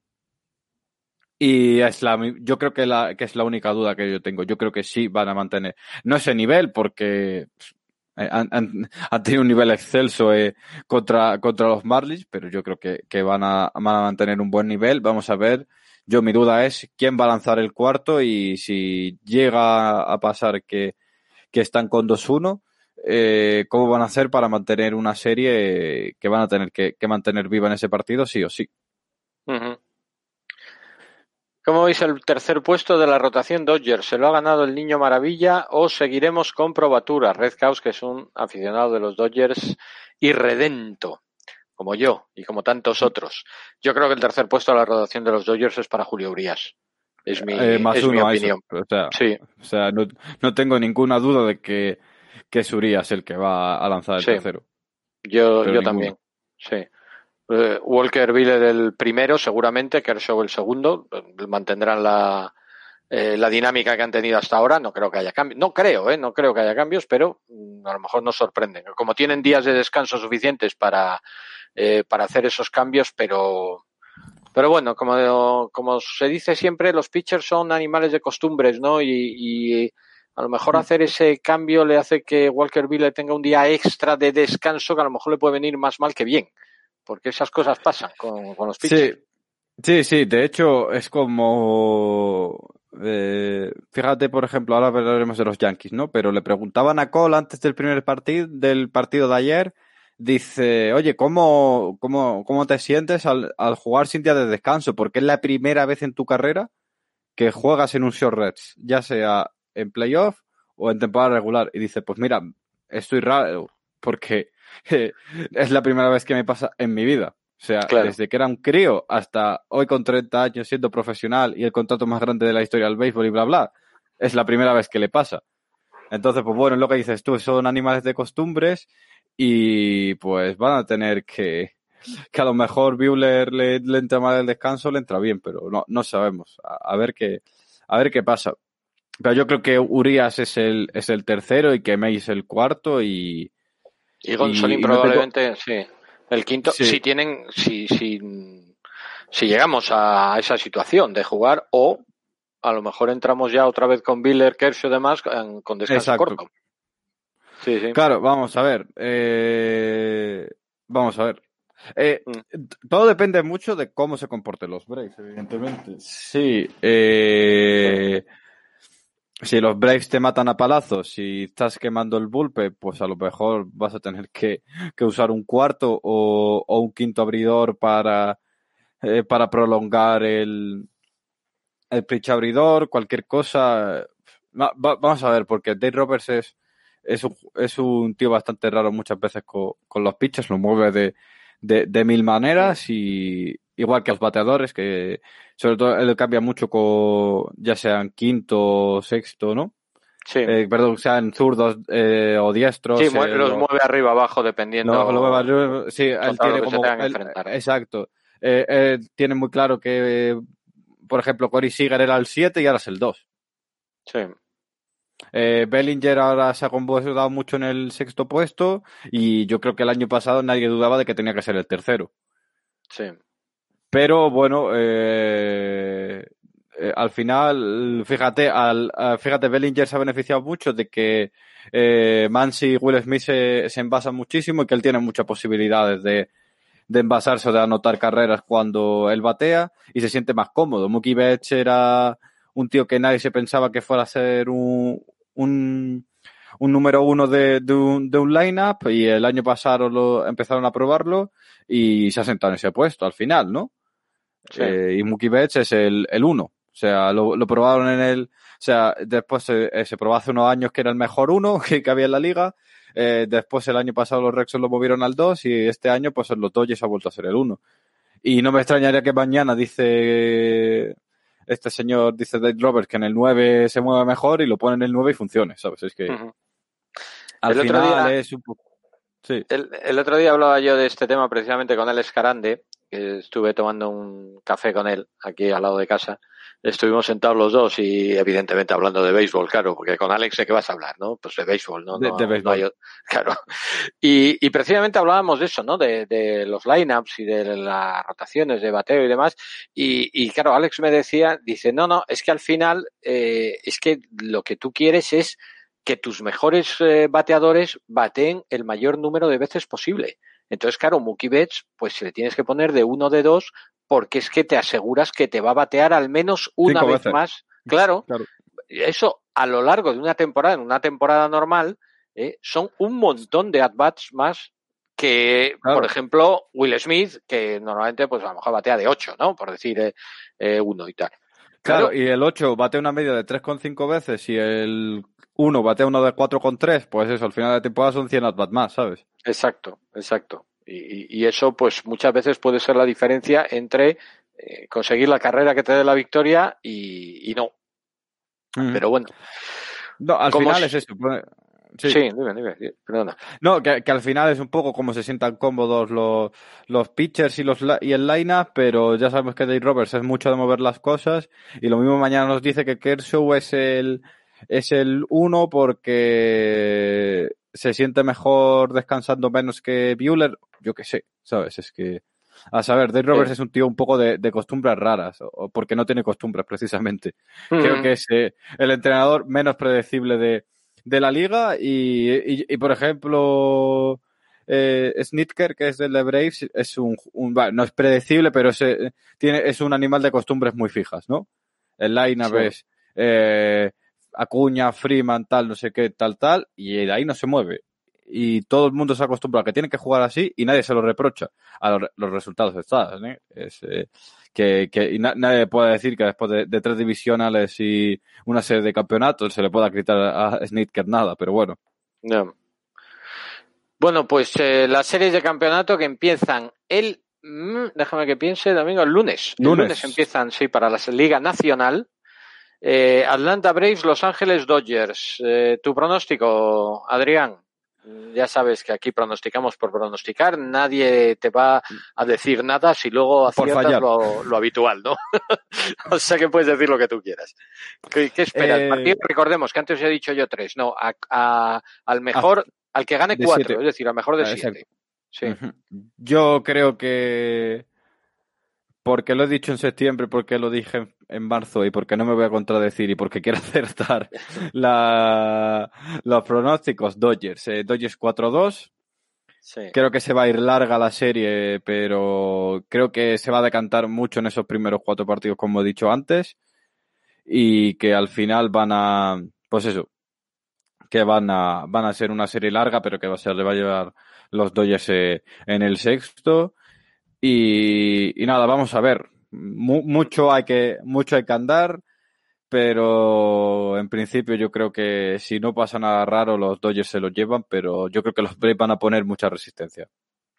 Speaker 2: y es la, yo creo que, la, que es la única duda que yo tengo. Yo creo que sí van a mantener, no ese nivel, porque eh, han, han, han tenido un nivel excelso eh, contra, contra los Marlins, pero yo creo que, que van, a, van a mantener un buen nivel. Vamos a ver. Yo mi duda es quién va a lanzar el cuarto y si llega a pasar que, que están con 2-1, eh, cómo van a hacer para mantener una serie que van a tener que, que mantener viva en ese partido, sí o sí.
Speaker 1: ¿Cómo veis el tercer puesto de la rotación Dodgers? ¿Se lo ha ganado el Niño Maravilla o seguiremos con probatura? Red Caos, que es un aficionado de los Dodgers irredento, como yo y como tantos otros. Yo creo que el tercer puesto de la rotación de los Dodgers es para Julio Urias. Es mi,
Speaker 2: eh, más
Speaker 1: es
Speaker 2: uno
Speaker 1: mi opinión.
Speaker 2: Eso. O sea,
Speaker 1: sí.
Speaker 2: o sea no, no, tengo ninguna duda de que, que es Urias el que va a lanzar el
Speaker 1: sí.
Speaker 2: tercero.
Speaker 1: Yo, yo también. Sí. Uh, Walker Viller el primero, seguramente, Kershaw el segundo, mantendrán la, eh, la dinámica que han tenido hasta ahora. No creo que haya cambios, no creo, eh, no creo que haya cambios, pero mm, a lo mejor nos sorprenden. Como tienen días de descanso suficientes para, eh, para hacer esos cambios, pero, pero bueno, como, como se dice siempre, los pitchers son animales de costumbres, ¿no? Y, y a lo mejor hacer ese cambio le hace que Walker Viller tenga un día extra de descanso que a lo mejor le puede venir más mal que bien porque esas cosas pasan con, con los pitchers.
Speaker 2: Sí. Sí, sí, de hecho es como... Eh, fíjate, por ejemplo, ahora hablaremos de los Yankees, ¿no? Pero le preguntaban a Cole antes del primer partido, del partido de ayer, dice, oye, ¿cómo, cómo, cómo te sientes al, al, jugar sin día de descanso? Porque es la primera vez en tu carrera que juegas en un short Reds, ya sea en playoff o en temporada regular. Y dice, pues mira, estoy raro, porque es la primera vez que me pasa en mi vida. O sea, claro. desde que era un crío hasta hoy con 30 años siendo profesional y el contrato más grande de la historia del béisbol y bla, bla, es la primera vez que le pasa. Entonces, pues bueno, es lo que dices tú, son animales de costumbres y pues van a tener que, que a lo mejor Buehler le, le entra mal el descanso, le entra bien, pero no, no sabemos. A, a, ver qué, a ver qué pasa. Pero yo creo que Urias es el, es el tercero y que May es el cuarto y,
Speaker 1: y Gonzolín y, probablemente, y sí. El quinto, sí. si tienen, si, si, si llegamos a esa situación de jugar o a lo mejor entramos ya otra vez con Biller, Kershaw y demás con descanso Exacto. corto.
Speaker 2: Sí, sí. Claro, vamos a ver. Eh, vamos a ver. Eh, mm. Todo depende mucho de cómo se comporten los breaks, evidentemente. Sí. Eh, si los Braves te matan a palazos, si estás quemando el bullpen, pues a lo mejor vas a tener que, que usar un cuarto o, o, un quinto abridor para, eh, para prolongar el, el pitch abridor, cualquier cosa. Va, va, vamos a ver, porque Dave Roberts es, es, un, es un tío bastante raro muchas veces con, con los pitches, lo mueve de, de, mil maneras y igual que los bateadores, que sobre todo él cambia mucho con ya sean quinto o sexto, ¿no?
Speaker 1: Sí.
Speaker 2: Eh, perdón, sean zurdos eh, o diestros.
Speaker 1: Sí, los mueve arriba abajo dependiendo.
Speaker 2: No, lo mueve arriba, sí, él tiene como. exacto. Eh, tiene muy claro que, por ejemplo, Cory Seager era el 7 y ahora es el 2.
Speaker 1: Sí.
Speaker 2: Eh, Bellinger ahora se ha convocado mucho en el sexto puesto y yo creo que el año pasado nadie dudaba de que tenía que ser el tercero.
Speaker 1: Sí.
Speaker 2: Pero bueno, eh, eh, al final, fíjate, al, fíjate, Bellinger se ha beneficiado mucho de que eh, Mansi y Will Smith se, se, envasan muchísimo y que él tiene muchas posibilidades de, de envasarse o de anotar carreras cuando él batea y se siente más cómodo. Mookie Betts era un tío que nadie se pensaba que fuera a ser un, un, un número uno de, de un, de un line-up y el año pasado lo, empezaron a probarlo y se ha sentado en ese puesto al final, ¿no? Eh, y Mookie Betts es el, el uno. O sea, lo, lo, probaron en el. O sea, después se, eh, se, probó hace unos años que era el mejor uno que, que había en la liga. Eh, después el año pasado los Rexos lo movieron al 2 y este año pues en los Dodgers ha vuelto a ser el 1. Y no me extrañaría que mañana dice este señor, dice Dave Roberts, que en el 9 se mueve mejor y lo pone en el 9 y funcione, ¿sabes? Es que al
Speaker 1: el
Speaker 2: final
Speaker 1: otro día,
Speaker 2: es un poco... Sí.
Speaker 1: El, el, otro día hablaba yo de este tema precisamente con Alex Carande, que estuve tomando un café con él aquí al lado de casa. Estuvimos sentados los dos y evidentemente hablando de béisbol, claro, porque con Alex sé que vas a hablar, ¿no? Pues de béisbol, ¿no?
Speaker 2: De,
Speaker 1: no,
Speaker 2: de béisbol.
Speaker 1: No hay, claro. Y, y, precisamente hablábamos de eso, ¿no? De, de los lineups y de las rotaciones de bateo y demás. Y, y, claro, Alex me decía, dice, no, no, es que al final, eh, es que lo que tú quieres es que tus mejores eh, bateadores bateen el mayor número de veces posible. Entonces, claro, Mookie Betts, pues si le tienes que poner de uno de dos, porque es que te aseguras que te va a batear al menos una
Speaker 2: Cinco
Speaker 1: vez
Speaker 2: veces.
Speaker 1: más. Claro,
Speaker 2: Claro.
Speaker 1: eso a lo largo de una temporada, en una temporada normal, eh, son un montón de at-bats más que,
Speaker 2: Claro.
Speaker 1: por ejemplo, Will Smith, que normalmente pues a lo mejor batea de 8, ¿no? Por decir eh, eh, uno y tal.
Speaker 2: Claro, y el 8 batea una media de 3,5 veces y el 1 batea uno de 4,3, pues eso, al final de temporada son 100 at-bats más, ¿sabes?
Speaker 1: Exacto, exacto. Y, y, eso, pues muchas veces puede ser la diferencia entre eh, conseguir la carrera que te dé la victoria y, y no.
Speaker 2: Mm.
Speaker 1: Pero bueno.
Speaker 2: No, al
Speaker 1: ¿Cómo
Speaker 2: final
Speaker 1: es-
Speaker 2: es eso. pues,
Speaker 1: Sí,
Speaker 2: Sí.
Speaker 1: dime, dime, perdona.
Speaker 2: No, que, que al final es un poco como se sientan cómodos los, los pitchers y, los, y el line-up, pero ya sabemos que Dave Roberts es mucho de mover las cosas y lo mismo mañana nos dice que Kershaw es el es el uno porque se siente mejor descansando menos que Bueller, yo qué sé, ¿sabes? Es que a saber, Dave Roberts
Speaker 1: Sí.
Speaker 2: es un tío un poco de, de costumbres raras, o- porque no tiene costumbres precisamente. Creo
Speaker 1: Mm,
Speaker 2: que es eh, el entrenador menos predecible de, de la liga y, y, y, por ejemplo eh, Snitker que es del de Braves es un, un bueno, no es predecible pero es, eh, tiene es un animal de costumbres muy fijas no el line
Speaker 1: Sí.
Speaker 2: es eh, Acuña Freeman tal no sé qué tal tal y de ahí no se mueve y todo el mundo se acostumbra a que tiene que jugar así y nadie se lo reprocha a los, los resultados están ¿eh? es, eh, que, que y na- nadie puede decir que después de, de tres divisionales y una serie de campeonatos se le pueda gritar a Snitker nada, pero bueno.
Speaker 1: ya. Bueno, pues eh, las series de campeonato que empiezan el, mm, déjame que piense, domingo, el lunes. El
Speaker 2: Lunes.
Speaker 1: lunes empiezan, sí, para la Liga Nacional. Eh, Atlanta Braves, Los Ángeles Dodgers. Eh, tu pronóstico, Adrián. Ya sabes que aquí pronosticamos por pronosticar. Nadie te va a decir nada si luego aciertas lo, lo habitual, ¿no? o sea que puedes decir lo que tú quieras. ¿Qué, qué esperas?
Speaker 2: Eh,
Speaker 1: recordemos que antes he dicho yo tres. No, a- a- al mejor, al que gane cuatro,
Speaker 2: siete.
Speaker 1: es decir, al mejor de
Speaker 2: Ah,
Speaker 1: siete. Sí.
Speaker 2: Yo creo que porque lo he dicho en septiembre, porque lo dije en, en marzo y porque no me voy a contradecir y porque quiero acertar la, los pronósticos, Dodgers. Eh, Dodgers 4-2.
Speaker 1: sí.
Speaker 2: Creo que se va a ir larga la serie, pero creo que se va a decantar mucho en esos primeros cuatro partidos, como he dicho antes, y que al final van a, pues eso, que van a, van a ser una serie larga, pero que va a ser, le va a llevar los Dodgers eh, en el sexto. Y, y nada, vamos a ver. Mu- mucho hay que, mucho hay que andar, pero en principio yo creo que si no pasa nada raro, los Dodgers se los llevan, pero yo creo que los Braves van a poner mucha resistencia.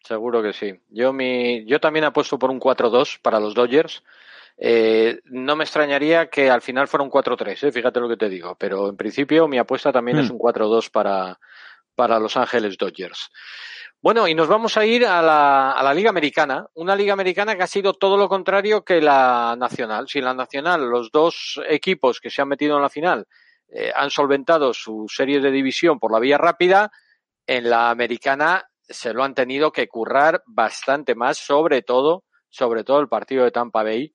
Speaker 1: Seguro que sí. Yo, mi, yo también apuesto por un 4-2 para los Dodgers. Eh, no me extrañaría que al final fuera un 4-3, eh, fíjate lo que te digo, pero en principio mi apuesta también es hmm. un 4-2 para, para Los Ángeles Dodgers. Bueno, y nos vamos a ir a la, a la, Liga Americana, una Liga Americana que ha sido todo lo contrario que la Nacional. Si la Nacional los dos equipos que se han metido en la final eh, han solventado su serie de división por la vía rápida, en la Americana se lo han tenido que currar bastante más, sobre todo, sobre todo el partido de Tampa Bay,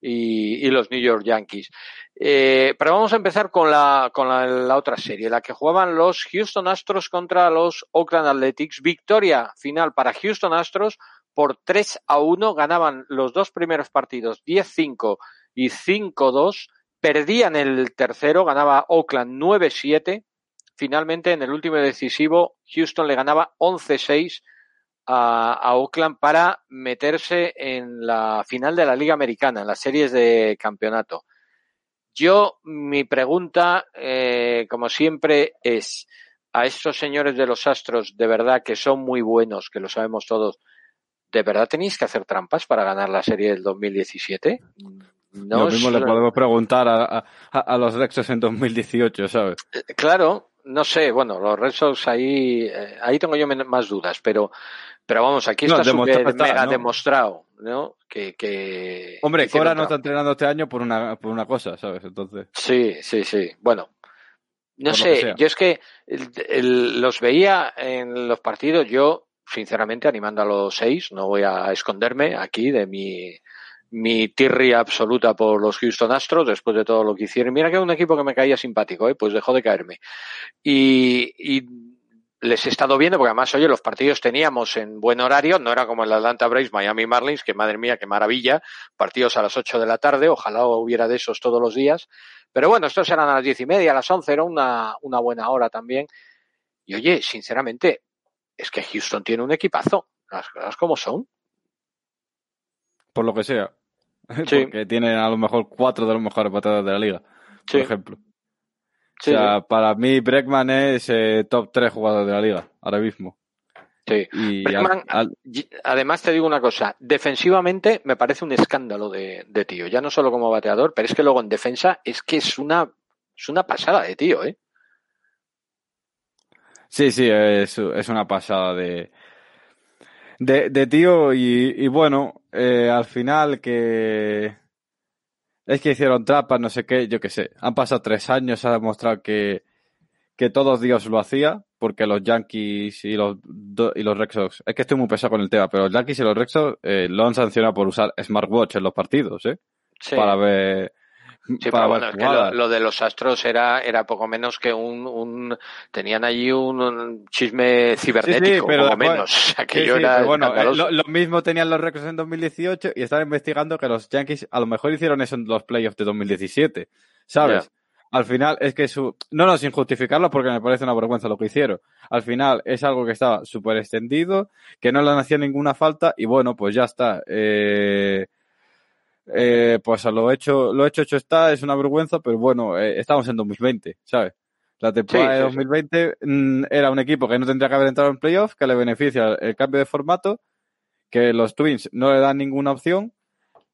Speaker 1: y, los New York Yankees. Eh, pero vamos a empezar con, la, con la, otra serie, la que jugaban los Houston Astros contra los Oakland Athletics. Victoria final para Houston Astros por 3 a 1. Ganaban los dos primeros partidos 10-5 y 5-2. Perdían el tercero, ganaba Oakland 9-7. Finalmente, en el último decisivo, Houston le ganaba 11-6 a, Oakland para meterse en la final de la Liga Americana, en las series de campeonato. Yo, mi pregunta, eh, como siempre, es a estos señores de los Astros, de verdad que son muy buenos, que lo sabemos todos, ¿de verdad tenéis que hacer trampas para ganar la serie del 2017?
Speaker 2: No lo mismo le podemos preguntar a, a, los Rexos en 2018, ¿sabes?
Speaker 1: Eh, claro, no sé, bueno, los Rexos ahí, eh, ahí tengo yo más dudas, pero pero vamos, aquí está súper mega demostrado, ¿no? Que, que
Speaker 2: Hombre, Cora no está entrenando este año por una, por una cosa, ¿sabes? Entonces.
Speaker 1: Sí, sí, sí. Bueno, no sé, yo es que los veía en los partidos, yo, sinceramente, animando a los seis, no voy a esconderme aquí de mi, mi tirria absoluta por los Houston Astros después de todo lo que hicieron. Mira que es un equipo que me caía simpático, ¿eh? pues dejó de caerme. Y, les he estado viendo, porque además, oye, los partidos teníamos en buen horario, no era como el Atlanta Braves, Miami Marlins, que madre mía, qué maravilla, partidos a las 8 de la tarde, ojalá hubiera de esos todos los días. Pero bueno, estos eran a las diez y media, a las once, era una, una buena hora también. Y oye, sinceramente, es que Houston tiene un equipazo, las cosas como son.
Speaker 2: Por lo que sea. Sí. Porque tiene a lo mejor cuatro de los mejores patadas de la liga, por ejemplo. O sea, para mí Breckman es eh, top 3 jugador de la liga, ahora mismo.
Speaker 1: Sí. Breckman, además te digo una cosa, defensivamente me parece un escándalo de, tío, ya no solo como bateador, pero es que luego en defensa es que es una, es una pasada de tío, ¿eh?
Speaker 2: Sí, sí, es, una pasada de, de, tío y, bueno, eh, al final que es que hicieron trampas, no sé qué, yo qué sé. Han pasado tres años, ha demostrado que, que todos Dios lo hacía, porque los Yankees y los, y los Red Sox, es que estoy muy pesado con el tema, pero los Yankees y los Red Sox eh, lo han sancionado por usar smartwatch en los partidos, ¿eh? Para ver
Speaker 1: Sí, pero bueno, es que lo, de los astros era, era poco menos que un, un tenían allí un, chisme cibernético, poco menos. Era
Speaker 2: bueno, eh, lo, mismo tenían los récords en 2018 y estaban investigando que los Yankees a lo mejor hicieron eso en los playoffs de 2017, ¿sabes? Al final es que su... No, no, sin justificarlo porque me parece una vergüenza lo que hicieron. Al final es algo que estaba súper extendido, que no le hacía ninguna falta y bueno, pues ya está. Eh eh, pues a lo hecho, lo hecho hecho está, es una vergüenza, pero bueno, eh, estamos en 2020, ¿sabes? La temporada de 2020 mm, era un equipo que no tendría que haber entrado en playoff, que le beneficia el cambio de formato, que los Twins no le dan ninguna opción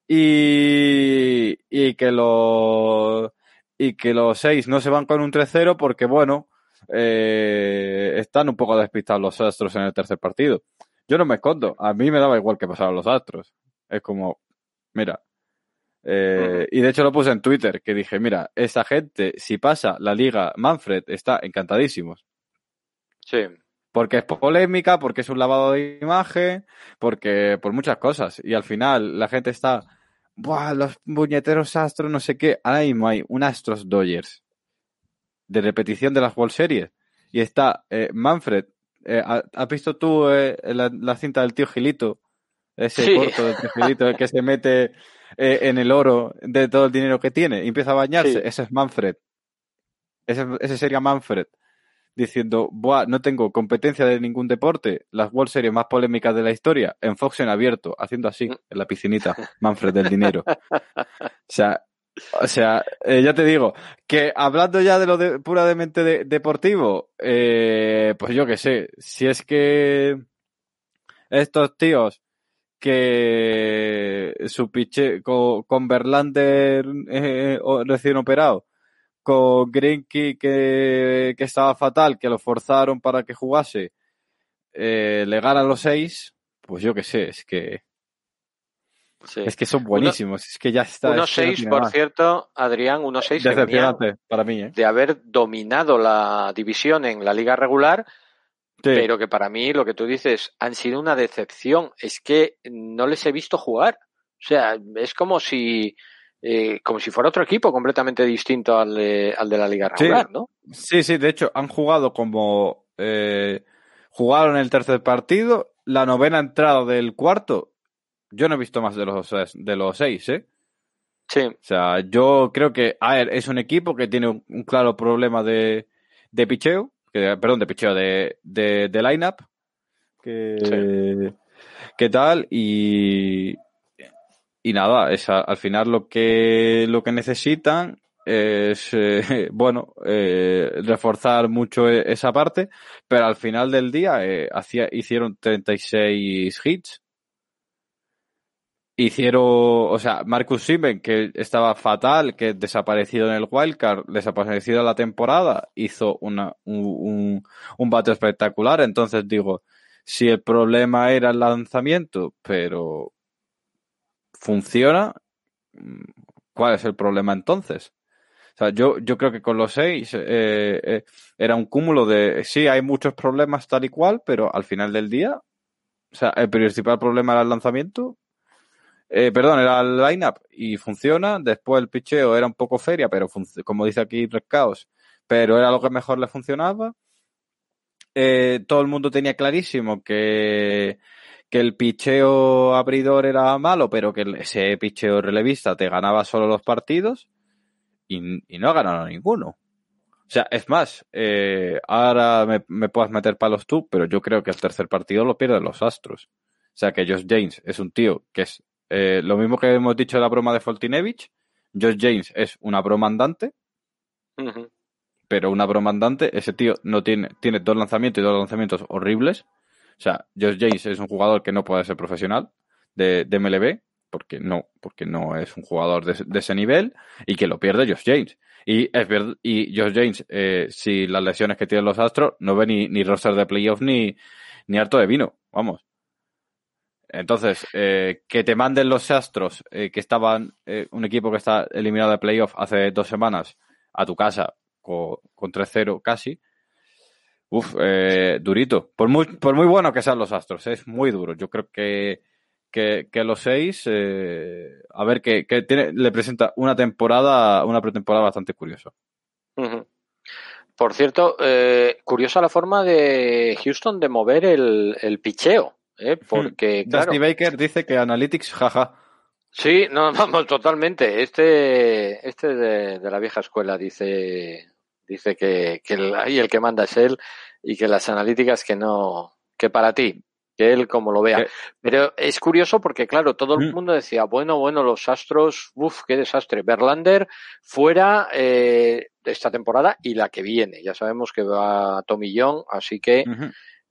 Speaker 2: y, y que los y que los seis no se van con un 3-0 porque bueno, eh, están un poco despistados los Astros en el tercer partido. Yo no me escondo, a mí me daba igual que pasaran los Astros. Es como, mira, eh, y de hecho lo puse en Twitter, que dije, mira, esa gente, si pasa la liga Manfred, está encantadísimos.
Speaker 1: Sí.
Speaker 2: Porque es polémica, porque es un lavado de imagen, porque por muchas cosas. Y al final la gente está, Buah, los puñeteros astros, no sé qué. Ahora mismo hay un Astros Dodgers de repetición de las World Series. Y está eh, Manfred. Eh, ¿Has visto tú la, cinta del tío Gilito? Ese corto del Gilito, el que se mete eh, en el oro de todo el dinero que tiene y empieza a bañarse, ese es Manfred. Ese, ese, sería Manfred. Diciendo, Buah, no tengo competencia de ningún deporte, las World Series más polémicas de la historia, en Fox en abierto, haciendo así, mm. en la piscinita, Manfred del dinero. O sea, o sea, eh, ya te digo, que hablando ya de lo de, puramente deportivo, eh, pues yo qué sé, si es que estos tíos que su piche con, con Verlander eh, recién operado, con Greenkey que, que estaba fatal, que lo forzaron para que jugase, eh, le ganan los seis, pues yo qué sé, es que es que son buenísimos, es que ya está.
Speaker 1: 1-6, por cierto, Adrián, 1-6
Speaker 2: para mí, ¿eh?
Speaker 1: de haber dominado la división en la liga regular, pero que para mí lo que tú dices han sido una decepción. Es que no les he visto jugar. O sea, es como si eh, como si fuera otro equipo completamente distinto al de, al de la liga regular, ¿no?
Speaker 2: Sí, sí, de hecho han jugado como eh, jugaron el tercer partido, la novena entrada del cuarto yo no he visto más de los, de los seis, ¿eh?
Speaker 1: Sí.
Speaker 2: O sea, yo creo que, a ver, es un equipo que tiene un, claro problema de, de picheo, que, perdón, de picheo, de, de, de line-up, que, ¿qué tal? Y, y nada, es al final lo que, lo que necesitan es, eh, bueno, eh, reforzar mucho e, esa parte, pero al final del día eh, hacía, hicieron 36 hits hicieron, o sea, Marcus Simen, que estaba fatal, que desaparecido en el wildcard, desaparecido la temporada, hizo una, un, un, bate espectacular. Entonces digo, si el problema era el lanzamiento, pero funciona, ¿cuál es el problema entonces? O sea, yo, yo creo que con los seis eh, eh, era un cúmulo de, sí, hay muchos problemas tal y cual, pero al final del día, o sea, el principal problema era el lanzamiento, eh, perdón, era el lineup y funciona. Después el picheo era un poco feria, pero como dice aquí Red Chaos, pero era lo que mejor le funcionaba. Eh, todo el mundo tenía clarísimo que, que el picheo abridor era malo, pero que ese picheo relevista te ganaba solo los partidos y, no ha ganado ninguno. O sea, es más, eh, ahora me, me puedes meter palos tú, pero yo creo que el tercer partido lo pierden los Astros. O sea, que Josh James es un tío que es eh, lo mismo que hemos dicho de la broma de Foltinevich, Josh James es una broma andante, pero una broma andante, ese tío no tiene, tiene dos lanzamientos y dos lanzamientos horribles. O sea, Josh James es un jugador que no puede ser profesional de, de MLB, porque no, porque no es un jugador de, ese nivel y que lo pierde Josh James. Y es verdad, y Josh James, eh, si las lesiones que tienen los Astros, no ve ni, ni roster de playoff ni, ni harto de vino. Vamos. Entonces, eh, que te manden los Astros, eh, que estaban, eh, un equipo que está eliminado de playoff hace dos semanas, a tu casa con, con 3-0 casi. Uf, durito. Por muy, por muy bueno que sean los Astros, es muy duro. Yo creo que, que, los seis, a ver, que, que tiene, le presenta una temporada, una pretemporada bastante curiosa.
Speaker 1: Por cierto, curiosa la forma de Houston de mover el, el picheo. ¿Eh? porque
Speaker 2: Dusty Baker dice que Analytics, jaja.
Speaker 1: Sí, no, vamos, totalmente. Este, este de, de la vieja escuela dice, dice que, que el, el que manda es él y que las analíticas que no, que para ti, que él como lo vea. Pero es curioso porque, claro, todo el mm. mundo decía, bueno, bueno, los Astros, uff, qué desastre. Verlander fuera eh, esta temporada y la que viene. Ya sabemos que va Tomillón, así que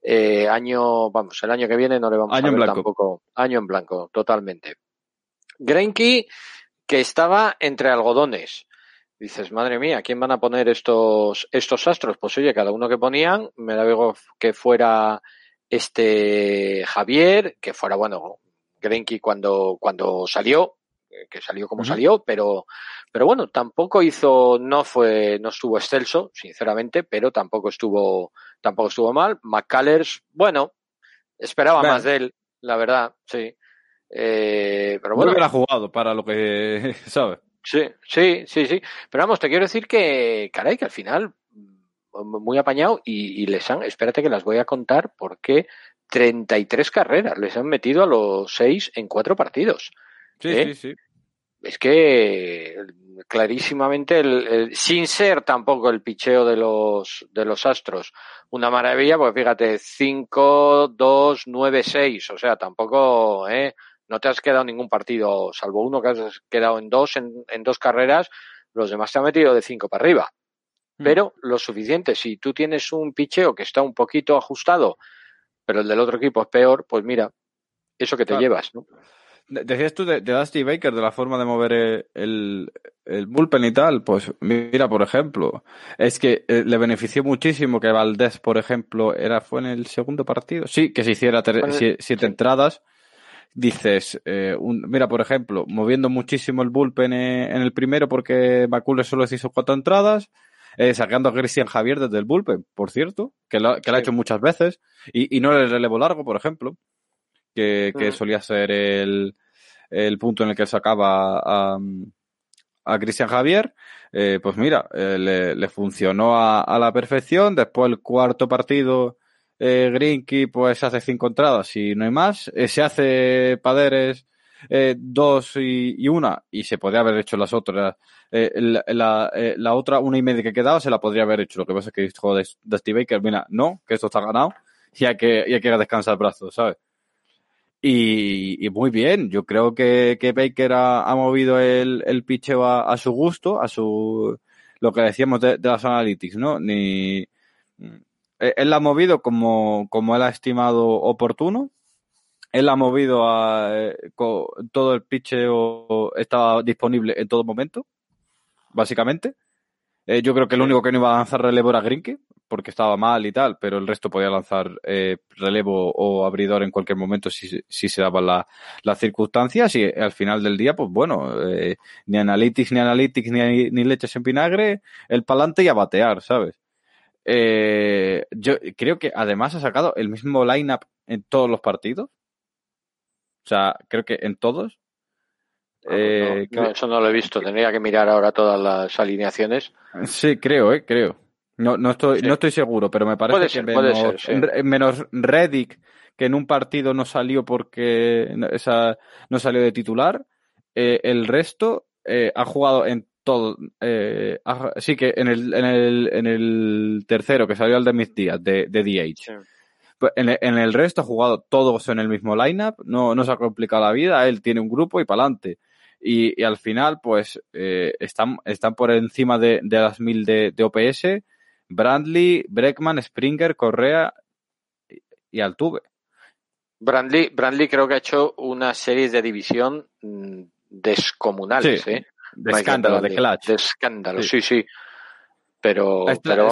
Speaker 1: eh, año, vamos, el año que viene no le vamos a ver tampoco. Año en blanco, totalmente. Greinke, que estaba entre algodones. Dices, madre mía, ¿quién van a poner estos, estos astros? Pues oye, cada uno que ponían, me da algo que fuera este Javier, que fuera, bueno, Greinke cuando, cuando salió, que salió como salió, pero, pero bueno, tampoco hizo, no fue, no estuvo excelso, sinceramente, pero tampoco estuvo, tampoco estuvo mal. McCullers, bueno, esperaba más de él, la verdad, sí. Eh, pero bueno.
Speaker 2: No hubiera jugado para lo que sabe.
Speaker 1: Sí, sí, sí, sí. Pero vamos, te quiero decir que, caray, que al final, muy apañado y, y les han, espérate que las voy a contar porque 33 carreras les han metido a los 6 en cuatro partidos.
Speaker 2: Sí, ¿eh? sí, sí
Speaker 1: es que clarísimamente el, sin ser tampoco el picheo de los de los Astros una maravilla porque fíjate 5 2 9 6 o sea tampoco eh no te has quedado ningún partido salvo uno que has quedado en dos en, en dos carreras los demás te han metido de 5 para arriba mm. pero lo suficiente si tú tienes un picheo que está un poquito ajustado pero el del otro equipo es peor, pues mira, eso que te llevas, ¿no?
Speaker 2: Decías tú de, Dusty Baker, de la forma de mover eh, el, el, bullpen y tal. Pues mira, por ejemplo, es que eh, le benefició muchísimo que Valdés, por ejemplo, era fue en el segundo partido. Sí, que se hiciera siete entradas. Dices, eh, mira, por ejemplo, moviendo muchísimo el bullpen en el primero porque McCullers solo hizo cuatro entradas. sacando a Christian Javier desde el bullpen, por cierto, que lo, que lo ha hecho muchas veces, y, y no el relevo largo, por ejemplo que, solía ser el, el, punto en el que sacaba a, a Cristian Javier, eh, pues mira, eh, le, funcionó a, la perfección. Después el cuarto partido, eh, Grinky, pues hace cinco entradas y no hay más. Eh, se hace Paderes dos y, una, y se podría haber hecho las otras. La, la, otra, una y media que quedaba, se la podría haber hecho. Lo que pasa es que dijo de, Steve Baker, mira, no, que esto está ganado y hay que, y hay que descansar el brazo, ¿sabes? Y, muy bien, yo creo que, que Baker ha, movido el, el picheo a, su gusto, a su lo que decíamos de, las analytics, ¿no? Ni eh, él la ha movido como, como él ha estimado oportuno. Él ha movido a eh, todo el picheo estaba disponible en todo momento, básicamente. Eh, yo creo que el único que no iba a lanzar relevo era Grinke, porque estaba mal y tal, pero el resto podía lanzar eh, relevo o abridor en cualquier momento si, si se daban la, las circunstancias y al final del día, pues bueno, eh, ni analytics, ni analytics, ni, ni leches en vinagre, el palante y a batear, ¿sabes? Eh, yo creo que además ha sacado el mismo lineup en todos los partidos. O sea, creo que en todos.
Speaker 1: Ah, pues eso no lo he visto. Tendría que mirar ahora todas las alineaciones.
Speaker 2: Sí, creo, eh, creo. No, no, estoy, no estoy seguro, pero me parece que menos, menos Reddick, que en un partido no salió porque esa, no salió de titular, eh, el resto eh, ha jugado en todo. Eh, sí que en el, en, el, en el tercero, que salió al de mis días, de, de DH. Pues en, el, en el resto ha jugado todos en el mismo lineup, no, no se ha complicado la vida, él tiene un grupo y para adelante. Y, y, al final, pues, eh, están, están por encima de, de las mil de, de OPS Brandley, Breckman, Springer, Correa y Altuve.
Speaker 1: Brandley, Brandley creo que ha hecho una serie de división mm, descomunales, ¿eh?
Speaker 2: De escándalo, de clutch.
Speaker 1: De escándalo, sí, sí. Pero,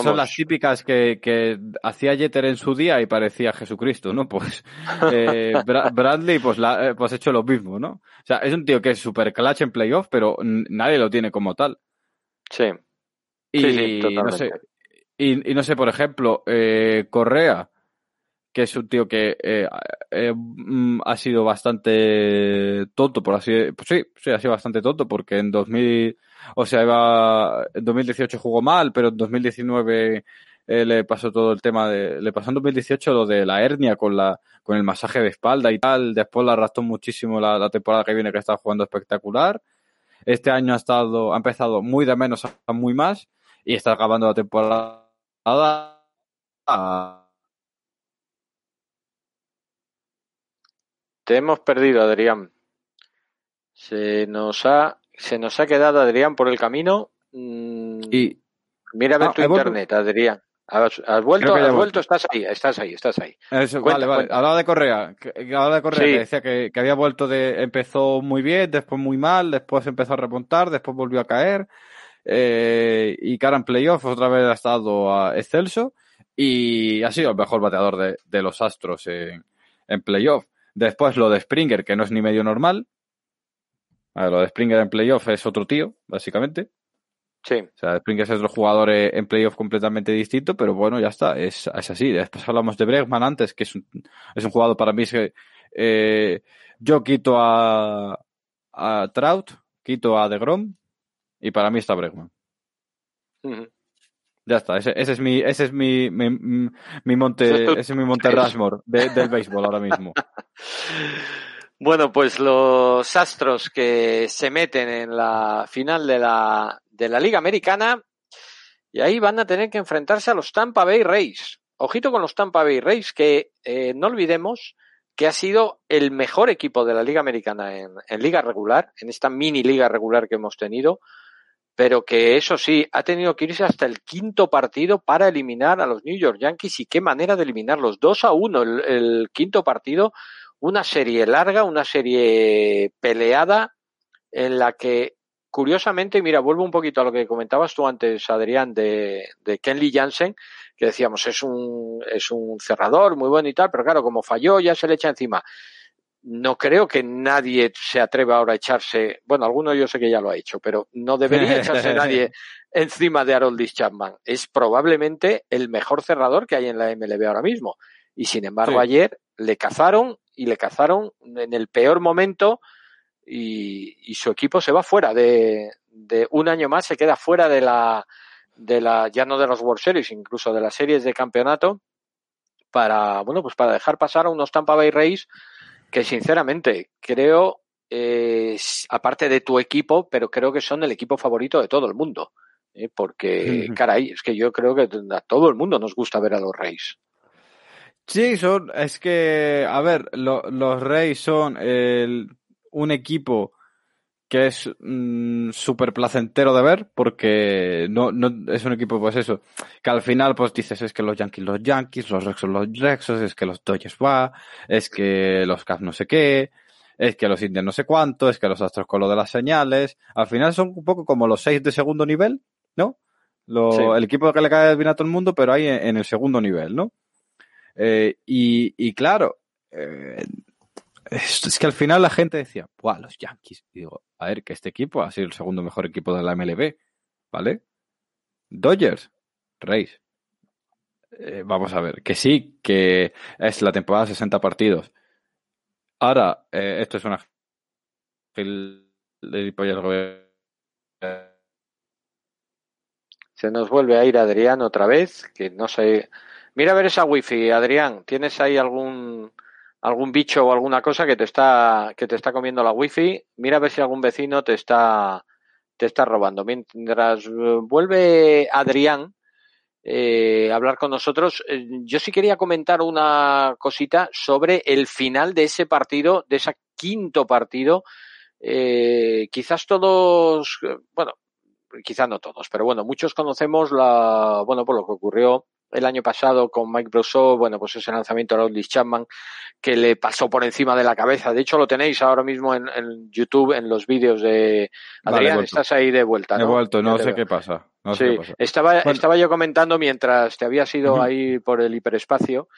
Speaker 2: Son las típicas que, que hacía Jeter en su día y parecía Jesucristo, ¿no? Pues eh, Bradley pues, eh, pues ha hecho lo mismo, ¿no? O sea, es un tío que es super clutch en playoff, pero nadie lo tiene como tal.
Speaker 1: Sí.
Speaker 2: Y sí, no sé, y, y no sé, por ejemplo, eh, Correa, que es un tío que eh, eh, mm, ha sido bastante tonto, por así pues sí, sí, ha sido bastante tonto, porque en 2000, o sea, iba, en 2018 jugó mal, pero en 2019 eh, le pasó todo el tema de, le pasó en 2018 lo de la hernia con la, con el masaje de espalda y tal, después la arrastró muchísimo la, temporada que viene que está jugando espectacular. Este año ha estado, ha empezado muy de menos a muy más y está acabando la temporada
Speaker 1: te hemos perdido, Adrián. Se nos ha, se nos ha quedado Adrián por el camino. Mm, y mira a ver ah, tu internet, Adrián. Has, vuelto, has vuelto, estás ahí, estás ahí, estás ahí.
Speaker 2: vale, vale. Hablaba de Correa, hablaba de Correa, decía que, que, había vuelto de, empezó muy bien, después muy mal, después empezó a remontar, después volvió a caer, eh, y cara en playoff otra vez ha estado a excelso y ha sido el mejor bateador de, de los Astros en, en playoff. Después lo de Springer, que no es ni medio normal. lo de Springer en playoff es otro tío, básicamente.
Speaker 1: Sí.
Speaker 2: O sea, Springer es otro jugador eh, en playoff completamente distinto, pero bueno, ya está, es, es así. Después hablamos de Bregman antes, que es un, es un jugador para mí que eh, yo quito a, a Trout, quito a DeGrom, y para mí está Bregman. Ya está, ese, ese, es mi, ese es mi, mi, mi monte, ese es mi monte Rushmore del béisbol ahora mismo.
Speaker 1: Bueno, pues los Astros que se meten en la final de la, de la Liga Americana y ahí van a tener que enfrentarse a los Tampa Bay Rays. Ojito con los Tampa Bay Rays, que eh, no olvidemos que ha sido el mejor equipo de la Liga Americana en, en liga regular, en esta mini liga regular que hemos tenido, pero que eso sí, ha tenido que irse hasta el quinto partido para eliminar a los New York Yankees y qué manera de eliminarlos. 2 a 1 el, quinto partido, una serie larga, una serie peleada en la que curiosamente, mira, vuelvo un poquito a lo que comentabas tú antes, Adrián, de, de Kenley Jansen, que decíamos es un, es un cerrador muy bueno y tal, pero claro, como falló ya se le echa encima no creo que nadie se atreva ahora a echarse, bueno, alguno yo sé que ya lo ha hecho, pero no debería echarse nadie encima de Haroldis Chapman. Es probablemente el mejor cerrador que hay en la MLB ahora mismo. Y sin embargo, ayer le cazaron y le cazaron en el peor momento y, su equipo se va fuera de, de, un año más, se queda fuera de la, de la, ya no de los World Series, incluso de las series de campeonato para, bueno, pues para dejar pasar a unos Tampa Bay Rays que sinceramente creo, eh, aparte de tu equipo, pero creo que son el equipo favorito de todo el mundo. ¿eh? Porque, caray, es que yo creo que a todo el mundo nos gusta ver a los Reyes.
Speaker 2: Sí, son, es que, a ver, los Reyes son el, un equipo que es mm, súper placentero de ver porque no, no es un equipo, pues eso, que al final pues dices es que los Yankees los Yankees, los Rexos los Rexos, es que los Dodgers va, es que los Cavs no sé qué, es que los Indians no sé cuánto, es que los Astros con lo de las señales, al final son un poco como los seis de segundo nivel, ¿no? Lo, El equipo que le cae bien a todo el mundo, pero ahí en, el segundo nivel, ¿no? Eh, y, y claro, eh, es, que al final la gente decía, ¡buah, los Yankees! Y digo, a ver, que este equipo ha sido el segundo mejor equipo de la MLB, ¿vale? Dodgers, Reyes. Eh, vamos a ver, que sí, que es la temporada 60 partidos. Ahora, eh, esto es una...
Speaker 1: Se nos vuelve a ir Adrián otra vez, que no sé... Mira a ver esa wifi, Adrián. ¿Tienes ahí algún algún bicho o alguna cosa que te está, que te está comiendo la wifi, mira a ver si algún vecino te está, te está robando. Mientras eh, vuelve Adrián eh, a hablar con nosotros, eh, yo sí quería comentar una cosita sobre el final de ese partido, de ese quinto partido. quizás todos, bueno, quizás no todos, pero bueno, muchos conocemos la, bueno, por lo que ocurrió el año pasado con Mike Brousseau, bueno, pues ese lanzamiento a Oldis Chapman que le pasó por encima de la cabeza. De hecho, lo tenéis ahora mismo en, YouTube, en los vídeos de Adrián. estás ahí de vuelta,
Speaker 2: ¿no? He vuelto, no sé qué pasa.
Speaker 1: sí, Estaba, estaba yo comentando mientras te habías ido ahí por el hiperespacio,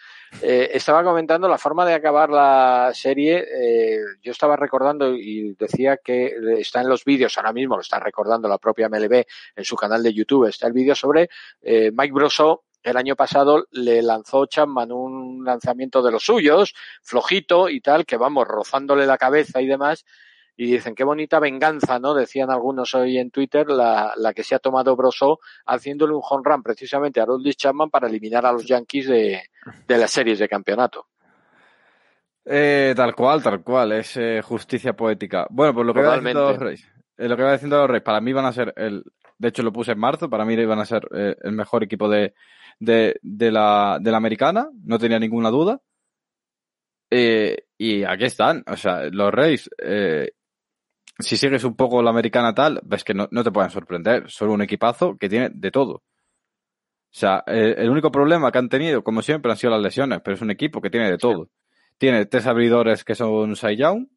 Speaker 1: eh, estaba comentando la forma de acabar la serie. Eh, yo estaba recordando y decía que está en los vídeos, ahora mismo lo está recordando la propia MLB en su canal de YouTube, está el vídeo sobre eh, Mike Brosso el año pasado le lanzó Chapman un lanzamiento de los suyos, flojito y tal, que vamos, rozándole la cabeza y demás. Y dicen, qué bonita venganza, ¿no? Decían algunos hoy en Twitter, la, la que se ha tomado Broso haciéndole un home run precisamente a Roldis Chapman para eliminar a los Yankees de, de las series de campeonato.
Speaker 2: Eh, tal cual, tal cual, es eh, justicia poética. Bueno, pues lo que Reyes, eh, lo que va diciendo los Reyes, para mí van a ser el, de hecho lo puse en marzo, para mí iban a ser el mejor equipo de, de, de, la, de la americana, no tenía ninguna duda. Eh, y aquí están, o sea, los Reyes, eh, si sigues un poco la americana tal, ves que no, no, te pueden sorprender, son un equipazo que tiene de todo. O sea, el único problema que han tenido, como siempre, han sido las lesiones, pero es un equipo que tiene de todo. Tiene tres abridores que son Cy Young,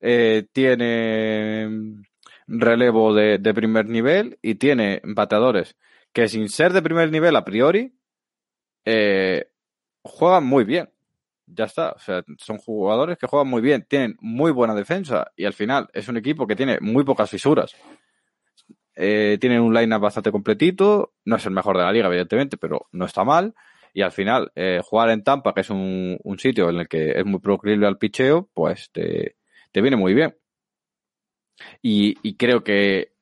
Speaker 2: eh, tiene relevo de, de, primer nivel y tiene bateadores que sin ser de primer nivel a priori, eh, juegan muy bien. Ya está. O sea, son jugadores que juegan muy bien, tienen muy buena defensa y al final es un equipo que tiene muy pocas fisuras. Eh, tienen un line-up bastante completito. No es el mejor de la liga, evidentemente, pero no está mal. Y al final, eh, jugar en Tampa, que es un, sitio en el que es muy proclive al picheo, pues te, viene muy bien. Y, creo que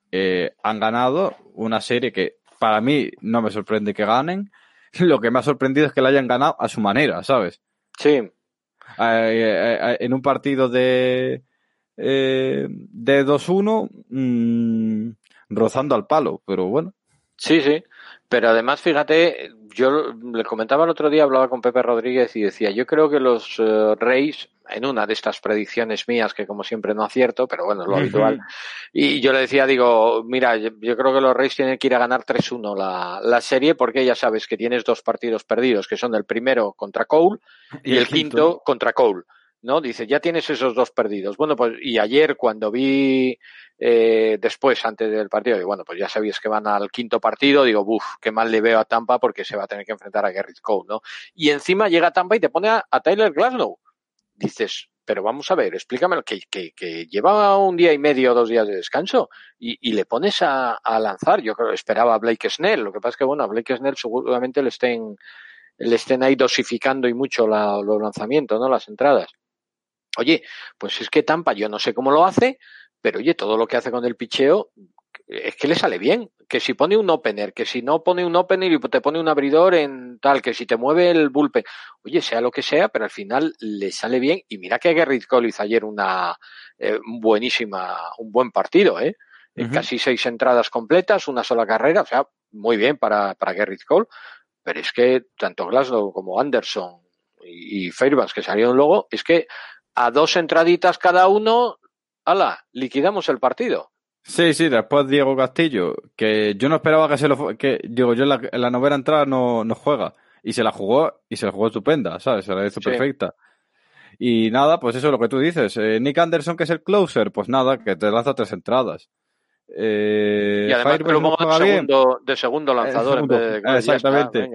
Speaker 2: han ganado una serie que para mí no me sorprende que ganen. Lo que me ha sorprendido es que la hayan ganado a su manera, ¿sabes?
Speaker 1: Sí.
Speaker 2: Eh, eh, eh, en un partido de, de 2-1, mm, rozando al palo, pero bueno.
Speaker 1: Sí, sí. Pero además, fíjate, yo le comentaba el otro día, hablaba con Pepe Rodríguez y decía, yo creo que los uh, Reyes, en una de estas predicciones mías, que como siempre no acierto, pero bueno, es lo habitual, y yo le decía, digo, mira, yo, creo que los Reyes tienen que ir a ganar 3-1 la, la serie, porque ya sabes que tienes dos partidos perdidos, que son el primero contra Cole y, el, quinto contra Cole. ¿No? Dice, ya tienes esos dos perdidos. Bueno, pues, y ayer cuando vi eh, después, antes del partido, digo, bueno, pues ya sabéis que van al quinto partido, digo, uff, qué mal le veo a Tampa porque se va a tener que enfrentar a Garrett Cole, ¿no? Y encima llega Tampa y te pone a, Tyler Glasnow. Dices, pero vamos a ver, explícame, que, que, que lleva un día y medio, dos días de descanso y, le pones a, a, lanzar. Yo creo esperaba a Blake Snell. Lo que pasa es que, bueno, a Blake Snell seguramente le estén, le estén ahí dosificando y mucho la, los lanzamientos, ¿no? Las entradas. Oye, pues es que Tampa, yo no sé cómo lo hace, pero oye, todo lo que hace con el picheo es que le sale bien. Que si pone un opener, que si no pone un opener y te pone un abridor en tal, que si te mueve el bullpen, oye, sea lo que sea, pero al final le sale bien. Y mira que Gerrit Cole hizo ayer una eh, buenísima, un buen partido, ¿eh? Casi seis entradas completas, una sola carrera, o sea, muy bien para, para Gerrit Cole. Pero es que tanto Glasgow como Anderson y, y Fairbanks que salieron luego, es que a dos entraditas cada uno, ala, liquidamos el partido.
Speaker 2: Sí, sí, después Diego Castillo, que yo no esperaba que se lo que digo, yo en la, novena entrada no, no, juega y se la jugó y se la jugó estupenda, ¿sabes? Se la hizo perfecta. Y nada, pues eso es lo que tú dices. Eh, Nick Anderson, que es el closer, pues nada, que te lanza tres entradas.
Speaker 1: Eh, y además de segundo, de segundo lanzador. En vez
Speaker 2: de, exactamente.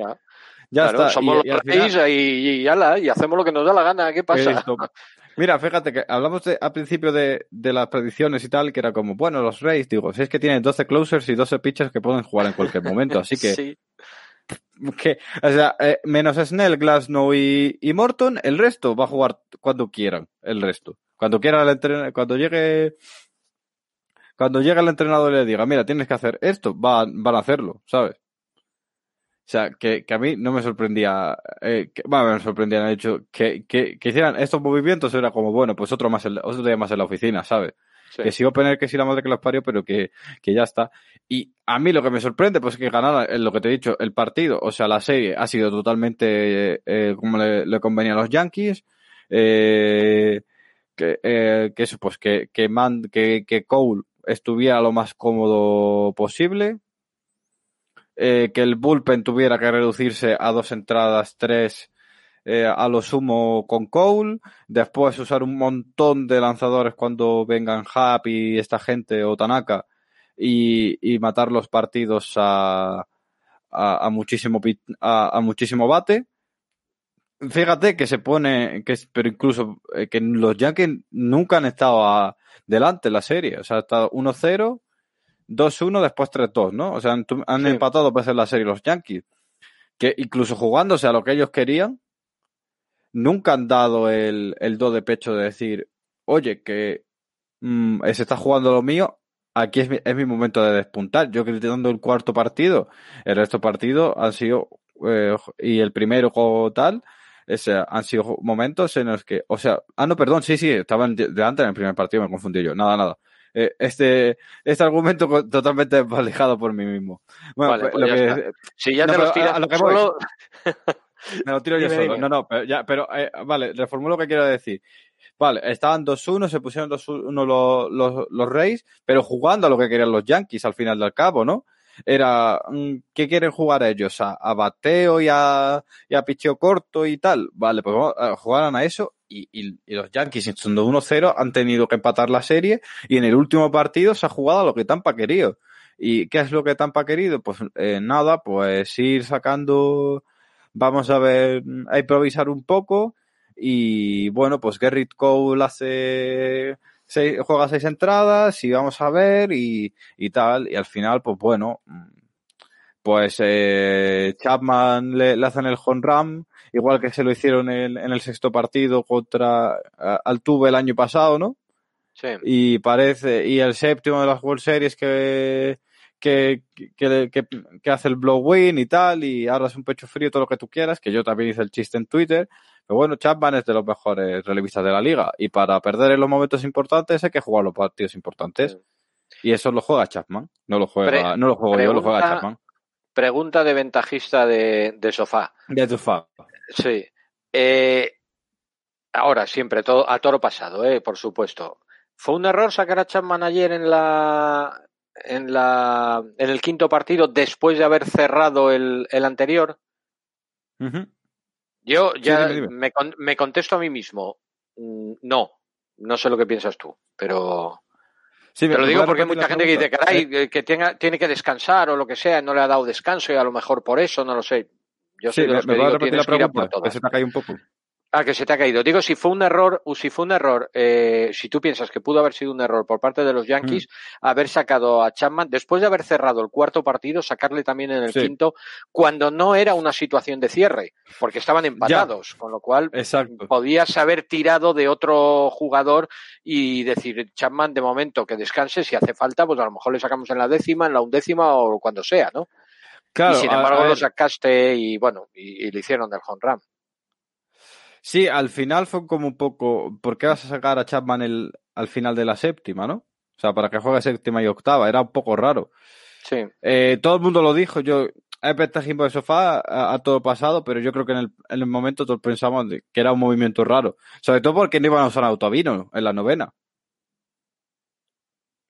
Speaker 1: Ya está, Somos los y, y, ala, y, hacemos lo que nos da la gana. ¿Qué pasa?
Speaker 2: Mira, fíjate que hablamos al principio de, las predicciones y tal, que era como, bueno, los Rays, digo, si es que tienen 12 closers y 12 pitchers que pueden jugar en cualquier momento, así que... sí. que o sea, eh, menos Snell, Glasnow y, Morton, el resto va a jugar cuando quieran, el resto. Cuando quiera el cuando llegue cuando llegue el entrenador y le diga, mira, tienes que hacer esto, van, van a hacerlo, ¿sabes? O sea, que, que a mí no me sorprendía, eh, que, bueno, me sorprendía, de hecho, que, que, que, hicieran estos movimientos era como, bueno, pues otro más, otro día más en la oficina, ¿sabes? Que sí tener que sí la madre que los parió, pero que, que ya está. Y a mí lo que me sorprende, pues es que ganara, lo que te he dicho, el partido, o sea, la serie ha sido totalmente eh, como le, le, convenía a los Yankees. Eh, que, eh, que eso, pues que, que, man, que, que Cole estuviera lo más cómodo posible, eh, que el bullpen tuviera que reducirse a dos entradas, tres eh, a lo sumo con Cole, después usar un montón de lanzadores cuando vengan Happy y esta gente o Tanaka y, y matar los partidos a, a, muchísimo a, muchísimo bate. Fíjate que se pone, que, pero incluso eh, que los Yankees nunca han estado delante en la serie, o sea, ha estado 1-0 2-1, después 3-2, ¿no? O sea, han, han empatado dos veces la serie los Yankees. Que incluso jugándose a lo que ellos querían, nunca han dado el, el do de pecho de decir, oye, que mmm, se está jugando lo mío, aquí es mi, es mi momento de despuntar. Yo dando el cuarto partido, el resto partido han sido, eh, y el primero como tal, ese, han sido momentos en los que, o sea, ah, no, perdón, sí, sí, estaban delante en el primer partido, me confundí yo, nada, nada. Eh, este, este argumento totalmente alejado por mí mismo. Bueno,
Speaker 1: vale, pues lo que, si ya te lo tiras lo que solo...
Speaker 2: me lo tiro yo solo. No, no, pero, ya, pero eh, vale, reformulo lo que quiero decir. Vale, estaban 2-1, se pusieron 2-1 los, los, los Rays, pero jugando a lo que querían los Yankees al final del cabo, ¿no? Era, mm, ¿qué quieren jugar ellos? ¿A, a bateo y a, y a picheo corto y tal? Vale, pues jugaran a eso y, los Yankees, siendo 1-0, han tenido que empatar la serie y en el último partido se ha jugado lo que Tampa ha querido. ¿Y qué es lo que Tampa ha querido? Pues eh, nada, pues ir sacando, vamos a ver, a improvisar un poco y bueno, pues Gerrit Cole hace seis, juega seis entradas y vamos a ver y, y tal. Y al final, pues bueno, pues eh, Chapman le, le, hacen el home run, igual que se lo hicieron en, en el sexto partido contra Altuve el año pasado, ¿no?
Speaker 1: Sí.
Speaker 2: Y parece, y el séptimo de las World Series que, que, que, que, que hace el blow win y tal, y ahora es un pecho frío, todo lo que tú quieras, que yo también hice el chiste en Twitter, pero bueno, Chapman es de los mejores relevistas de la liga. Y para perder en los momentos importantes hay que jugar los partidos importantes. Y eso lo juega Chapman. No lo juega, Pre no lo juego pregunta, yo, lo juega Chapman.
Speaker 1: pregunta de ventajista de, de sofá.
Speaker 2: De sofá.
Speaker 1: Sí. Eh, ahora, siempre, todo, a toro pasado, eh, por supuesto. ¿Fue un error sacar a Chapman ayer en la, en la en el quinto partido después de haber cerrado el, el anterior? Yo ya me, me, contesto a mí mismo. Mm, no, no sé lo que piensas tú, pero. Sí, Te lo digo porque hay mucha gente que dice, caray, eh. que tenga, tiene que descansar o lo que sea, no le ha dado descanso y a lo mejor por eso, no lo sé. Yo
Speaker 2: sí, me, digo, tienes que todas. se te ha un poco.
Speaker 1: Ah, que se te ha caído. Digo, si fue un error, si fue un error, eh, si tú piensas que pudo haber sido un error por parte de los Yankees, mm. haber sacado a Chapman, después de haber cerrado el cuarto partido, sacarle también en el quinto, cuando no era una situación de cierre, porque estaban empatados, con lo cual podías haber tirado de otro jugador y decir, Chapman, de momento que descanse, si hace falta, pues a lo mejor le sacamos en la décima, en la undécima o cuando sea, ¿no? Claro, y sin embargo lo sacaste y bueno, y, le hicieron del home run.
Speaker 2: Sí, al final fue como un poco. ¿Por qué vas a sacar a Chapman el, al final de la séptima, no? O sea, para que juegue séptima y octava. Era un poco raro.
Speaker 1: Sí.
Speaker 2: Eh, todo el mundo lo dijo. Yo he por el sofá a, todo pasado, pero yo creo que en el, en el momento todos pensamos que era un movimiento raro. Sobre todo porque no iban a usar Autovino en la novena.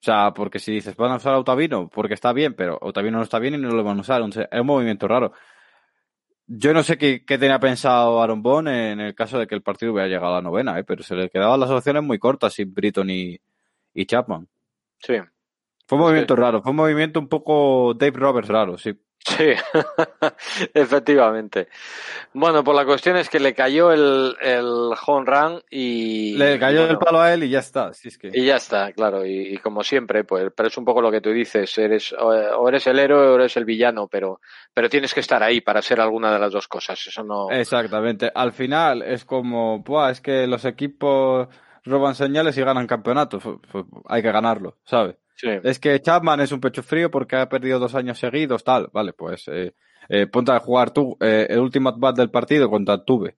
Speaker 2: O sea, porque si dices, van a usar Autovino porque está bien, pero Autovino no está bien y no lo van a usar. es un movimiento raro. Yo no sé qué, tenía pensado Aaron Bone en el caso de que el partido hubiera llegado a la novena, ¿eh? pero se le quedaban las opciones muy cortas sin Britton y, Chapman.
Speaker 1: Sí.
Speaker 2: Fue un movimiento raro, fue un movimiento un poco Dave Roberts raro, sí.
Speaker 1: Sí, efectivamente. Bueno, pues la cuestión es que le cayó el, el home run y...
Speaker 2: Le cayó el palo a él y ya está. Si es que...
Speaker 1: Y ya está, claro. Y, como siempre, pues, pero es un poco lo que tú dices. Eres, o eres el héroe o eres el villano, pero, pero tienes que estar ahí para ser alguna de las dos cosas. Eso no...
Speaker 2: Exactamente. Al final es como, es que los equipos roban señales y ganan campeonatos. Hay que ganarlo, ¿sabes? Es que Chapman es un pecho frío porque ha perdido dos años seguidos, tal. Vale, pues eh, eh, ponte a jugar tú eh, el último at del partido contra Tuve.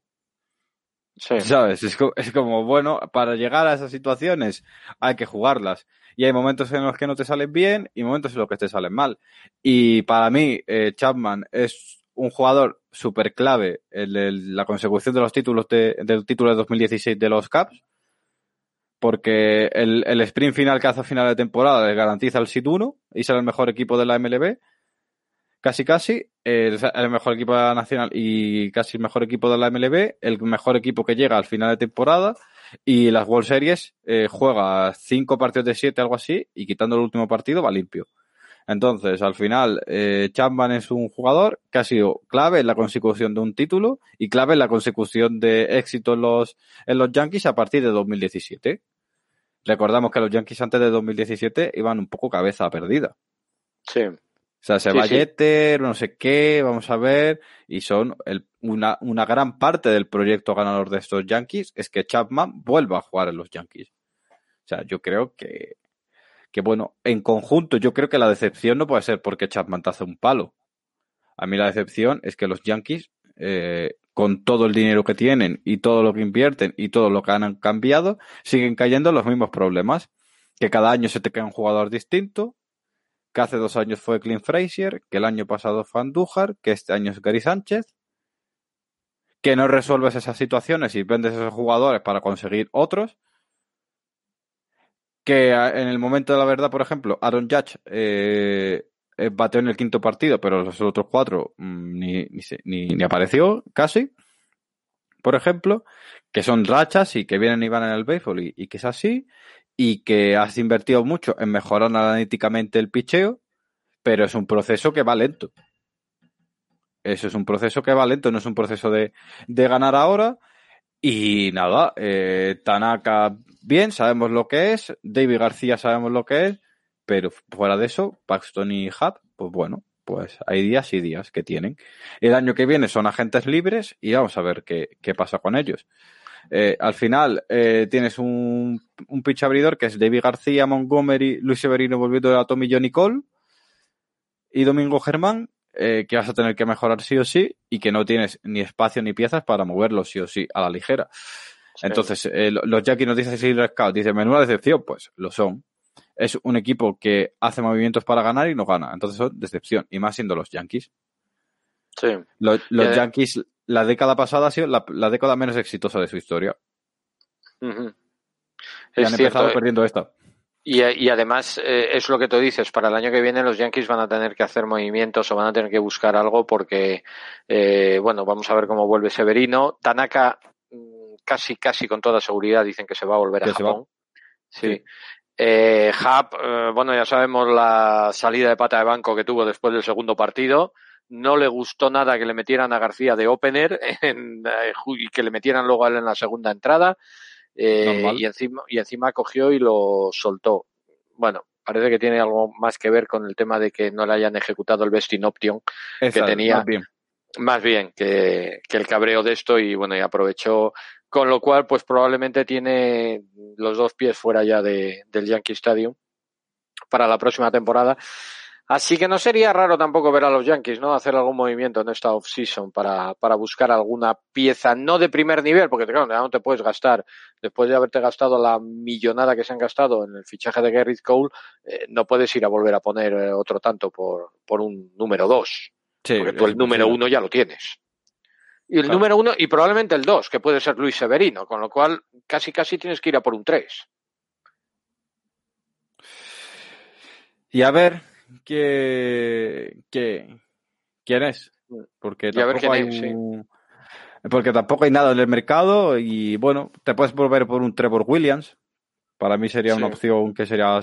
Speaker 2: Sí. ¿Sabes? Es, es, como, bueno, para llegar a esas situaciones hay que jugarlas. Y hay momentos en los que no te salen bien y momentos en los que te salen mal. Y para mí, Chapman es un jugador súper clave en la consecución de los títulos de, del título de 2016 de los Caps porque el, el sprint final que hace a final de temporada le garantiza el SID 1 y será el mejor equipo de la MLB. Casi, casi. El, el, mejor equipo nacional y casi el mejor equipo de la MLB. El mejor equipo que llega al final de temporada. Y las World Series eh, juega cinco partidos de siete, algo así, y quitando el último partido va limpio. Entonces, al final, eh, Chapman es un jugador que ha sido clave en la consecución de un título y clave en la consecución de éxito en los, en los Yankees a partir de 2017. Recordamos que los Yankees antes de 2017 iban un poco cabeza perdida.
Speaker 1: Sí. O
Speaker 2: sea, se va Jeter, no sé qué, vamos a ver, y son una, una gran parte del proyecto ganador de estos Yankees es que Chapman vuelva a jugar en los Yankees. O sea, yo creo que, que bueno, en conjunto yo creo que la decepción no puede ser porque Chapman te hace un palo. A mí la decepción es que los Yankees eh, con todo el dinero que tienen y todo lo que invierten y todo lo que han cambiado, siguen cayendo los mismos problemas. Que cada año se te queda un jugador distinto, que hace dos años fue Clint Frazier, que el año pasado fue Andújar, que este año es Gary Sánchez, que no resuelves esas situaciones y vendes esos jugadores para conseguir otros. Que en el momento de la verdad, por ejemplo, Aaron Judge eh, bateó en el quinto partido, pero los otros cuatro mm, ni, ni, ni, apareció casi, por ejemplo, que son rachas y que vienen y van en el béisbol y, que es así, y que has invertido mucho en mejorar analíticamente el picheo, pero es un proceso que va lento. Eso es un proceso que va lento, no es un proceso de, de ganar ahora. Y nada, eh, Tanaka bien, sabemos lo que es, David García sabemos lo que es, pero fuera de eso, Paxton y Hub, pues bueno, pues hay días y días que tienen. El año que viene son agentes libres y vamos a ver qué, qué pasa con ellos. Eh, al final eh, tienes un, un pitch abridor que es David García, Montgomery, Luis Severino volviendo a Tommy Johnny Cole y Domingo Germán, eh, que vas a tener que mejorar sí o sí y que no tienes ni espacio ni piezas para moverlos sí o sí a la ligera. Entonces, los Jackie nos dicen Scout, dice, menuda decepción, pues lo son. Es un equipo que hace movimientos para ganar y no gana. Entonces son decepción, y más siendo los Yankees.
Speaker 1: Sí.
Speaker 2: Los, Yankees, la década pasada ha sido la, década menos exitosa de su historia. Y han empezado perdiendo esta.
Speaker 1: Y, y además, eh, es lo que tú dices, para el año que viene los Yankees van a tener que hacer movimientos o van a tener que buscar algo porque, eh, bueno, vamos a ver cómo vuelve Severino. Tanaka, mm, casi, casi con toda seguridad, dicen que se va a volver a Japón. Sí. Eh, Hub, eh, bueno, ya sabemos la salida de pata de banco que tuvo después del segundo partido. No le gustó nada que le metieran a García de opener en, y que le metieran luego a él en la segunda entrada. Eh, y encima, y encima cogió y lo soltó. Bueno, parece que tiene algo más que ver con el tema de que no le hayan ejecutado el vesting option que tenía. Más bien, más bien que, que, el cabreo de esto y bueno, y aprovechó. Con lo cual, pues probablemente tiene los dos pies fuera ya de, del Yankee Stadium para la próxima temporada. Así que no sería raro tampoco ver a los Yankees, ¿no? Hacer algún movimiento en esta off-season para, para buscar alguna pieza, no de primer nivel, porque claro, no te puedes gastar, después de haberte gastado la millonada que se han gastado en el fichaje de Garrett Cole, eh, no puedes ir a volver a poner eh, otro tanto por, por un número dos. porque tú el número uno ya lo tienes. Y el número uno, y probablemente el dos, que puede ser Luis Severino, con lo cual casi casi tienes que ir a por un tres.
Speaker 2: Y a ver, que, quién es. Porque tampoco, hay porque tampoco hay nada en el mercado y bueno, te puedes volver por un Trevor Williams. Para mí sería una opción que sería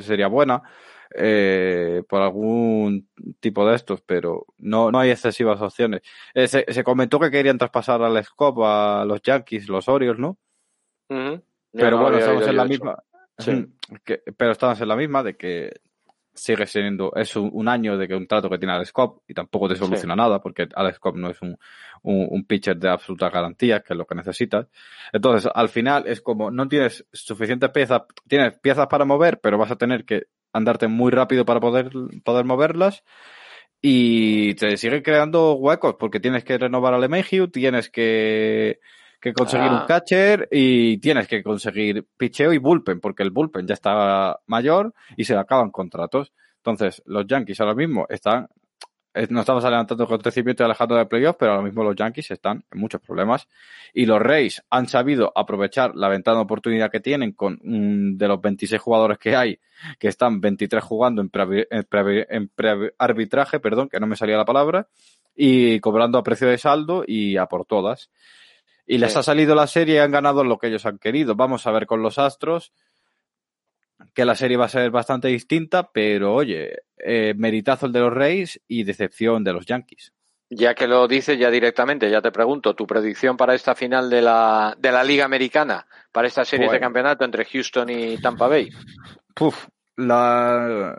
Speaker 2: sería buena eh, por algún tipo de estos, pero no, no hay excesivas opciones. Eh, se, comentó que querían traspasar al Scope a los Yankees, los Orioles, ¿no? Pero bueno, estamos en la misma. pero estamos en la misma de que sigue siendo, es un, año de que un trato que tiene Alex Cobb y tampoco te soluciona nada porque Alex Cobb no es un, un, pitcher de absoluta garantía, que es lo que necesitas. Entonces, al final es como no tienes suficientes piezas, tienes piezas para mover, pero vas a tener que andarte muy rápido para poder, poder moverlas y te sigue creando huecos porque tienes que renovar al Mayhew, tienes que que conseguir un ah. catcher y tienes que conseguir picheo y bullpen, porque el bullpen ya está mayor y se le acaban contratos. Entonces, los Yankees ahora mismo están, no estamos adelantando con crecimiento y alejando de playoffs, pero ahora mismo los Yankees están en muchos problemas. Y los Rays han sabido aprovechar la ventana de oportunidad que tienen con de los 26 jugadores que hay, que están 23 jugando en pre-arbitraje, perdón, que no me salía la palabra, y cobrando a precio de saldo y a por todas. Y les ha salido la serie y han ganado lo que ellos han querido. Vamos a ver con los Astros, que la serie va a ser bastante distinta, pero oye, eh, meritazo el de los Reyes y decepción de los Yankees.
Speaker 1: Ya que lo dices ya directamente, ya te pregunto, tu predicción para esta final de la, de la Liga Americana, para esta serie de campeonato entre Houston y Tampa Bay.
Speaker 2: Puf, la...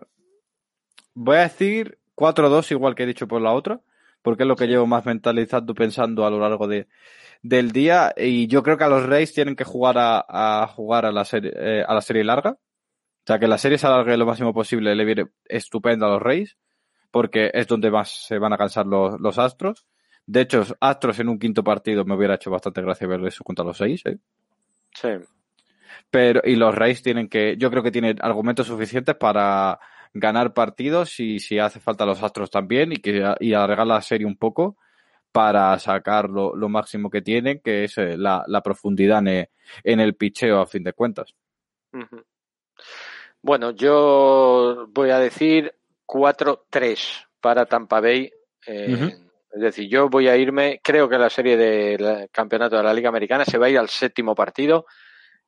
Speaker 2: Voy a decir 4-2 igual que he dicho por la otra, porque es lo que llevo más mentalizando pensando a lo largo de, del día y yo creo que a los Rays tienen que jugar a, jugar a la, serie, eh, a la serie larga. O sea, que la serie se alargue lo máximo posible le viene estupendo a los Rays porque es donde más se van a cansar los, los Astros. De hecho, Astros en un quinto partido me hubiera hecho bastante gracia ver eso contra los seis. ¿eh?
Speaker 1: Sí.
Speaker 2: Pero, y los Rays tienen que, yo creo que tienen argumentos suficientes para ganar partidos y si hace falta los Astros también y que y alargar la serie un poco para sacar lo, máximo que tienen, que es eh, la, profundidad en, el picheo a fin de cuentas.
Speaker 1: Bueno, yo voy a decir 4-3 para Tampa Bay. Eh, es decir, yo voy a irme, creo que la serie del campeonato de la Liga Americana se va a ir al séptimo partido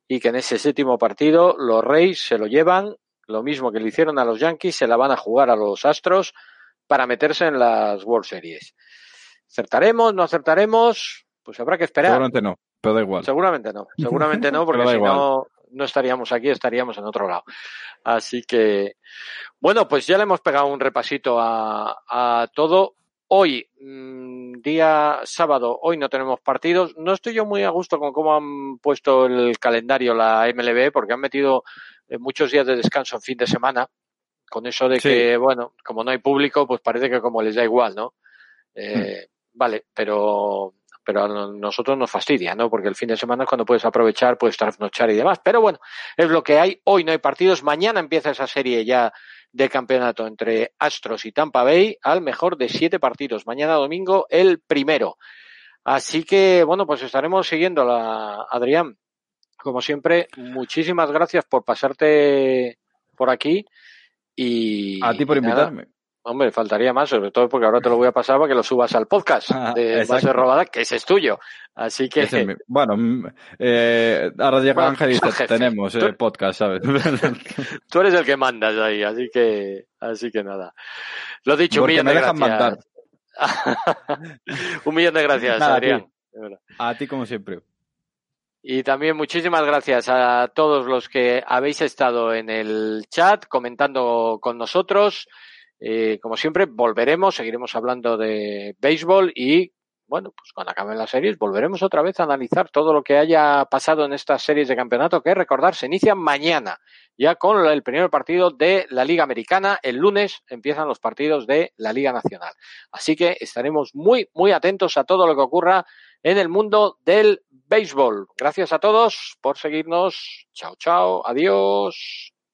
Speaker 1: y que en ese séptimo partido los Reyes se lo llevan, lo mismo que le hicieron a los Yankees, se la van a jugar a los Astros para meterse en las World Series. ¿Acertaremos? ¿No acertaremos? Pues habrá que esperar.
Speaker 2: Seguramente no, pero da igual.
Speaker 1: Seguramente no, seguramente no, porque si no, no estaríamos aquí, estaríamos en otro lado. Así que, bueno, pues ya le hemos pegado un repasito a, a todo. Hoy, mm, día sábado, hoy no tenemos partidos. No estoy yo muy a gusto con cómo han puesto el calendario la MLB, porque han metido eh, muchos días de descanso en fin de semana. Con eso de que, bueno, como no hay público, pues parece que como les da igual, ¿no? Eh, Vale, pero pero a nosotros nos fastidia, ¿no? Porque el fin de semana es cuando puedes aprovechar, puedes trasnochar y demás. Pero bueno, es lo que hay. Hoy no hay partidos. Mañana empieza esa serie ya de campeonato entre Astros y Tampa Bay al mejor de siete partidos. Mañana domingo el primero. Así que, bueno, pues estaremos siguiendo la Adrián. Como siempre, muchísimas gracias por pasarte por aquí. Y,
Speaker 2: a ti por invitarme.
Speaker 1: Hombre, faltaría más, sobre todo porque ahora te lo voy a pasar para que lo subas al podcast ah, de Base Robada, que ese es tuyo. Así que.
Speaker 2: bueno, mm, eh, ahora llega Ángel y dice, tenemos el podcast, ¿sabes?
Speaker 1: Tú eres el que mandas ahí, así que, así que nada. Lo dicho, un millón de gracias. un millón de gracias, Adrián.
Speaker 2: A ti como siempre.
Speaker 1: Y también muchísimas gracias a todos los que habéis estado en el chat comentando con nosotros. Eh, como siempre, volveremos, seguiremos hablando de béisbol y, bueno, pues cuando acaben las series, volveremos otra vez a analizar todo lo que haya pasado en estas series de campeonato, que recordar, se inician mañana, ya con el primer partido de la Liga Americana. El lunes empiezan los partidos de la Liga Nacional. Así que estaremos muy, muy atentos a todo lo que ocurra en el mundo del béisbol. Gracias a todos por seguirnos. Chao, chao. Adiós.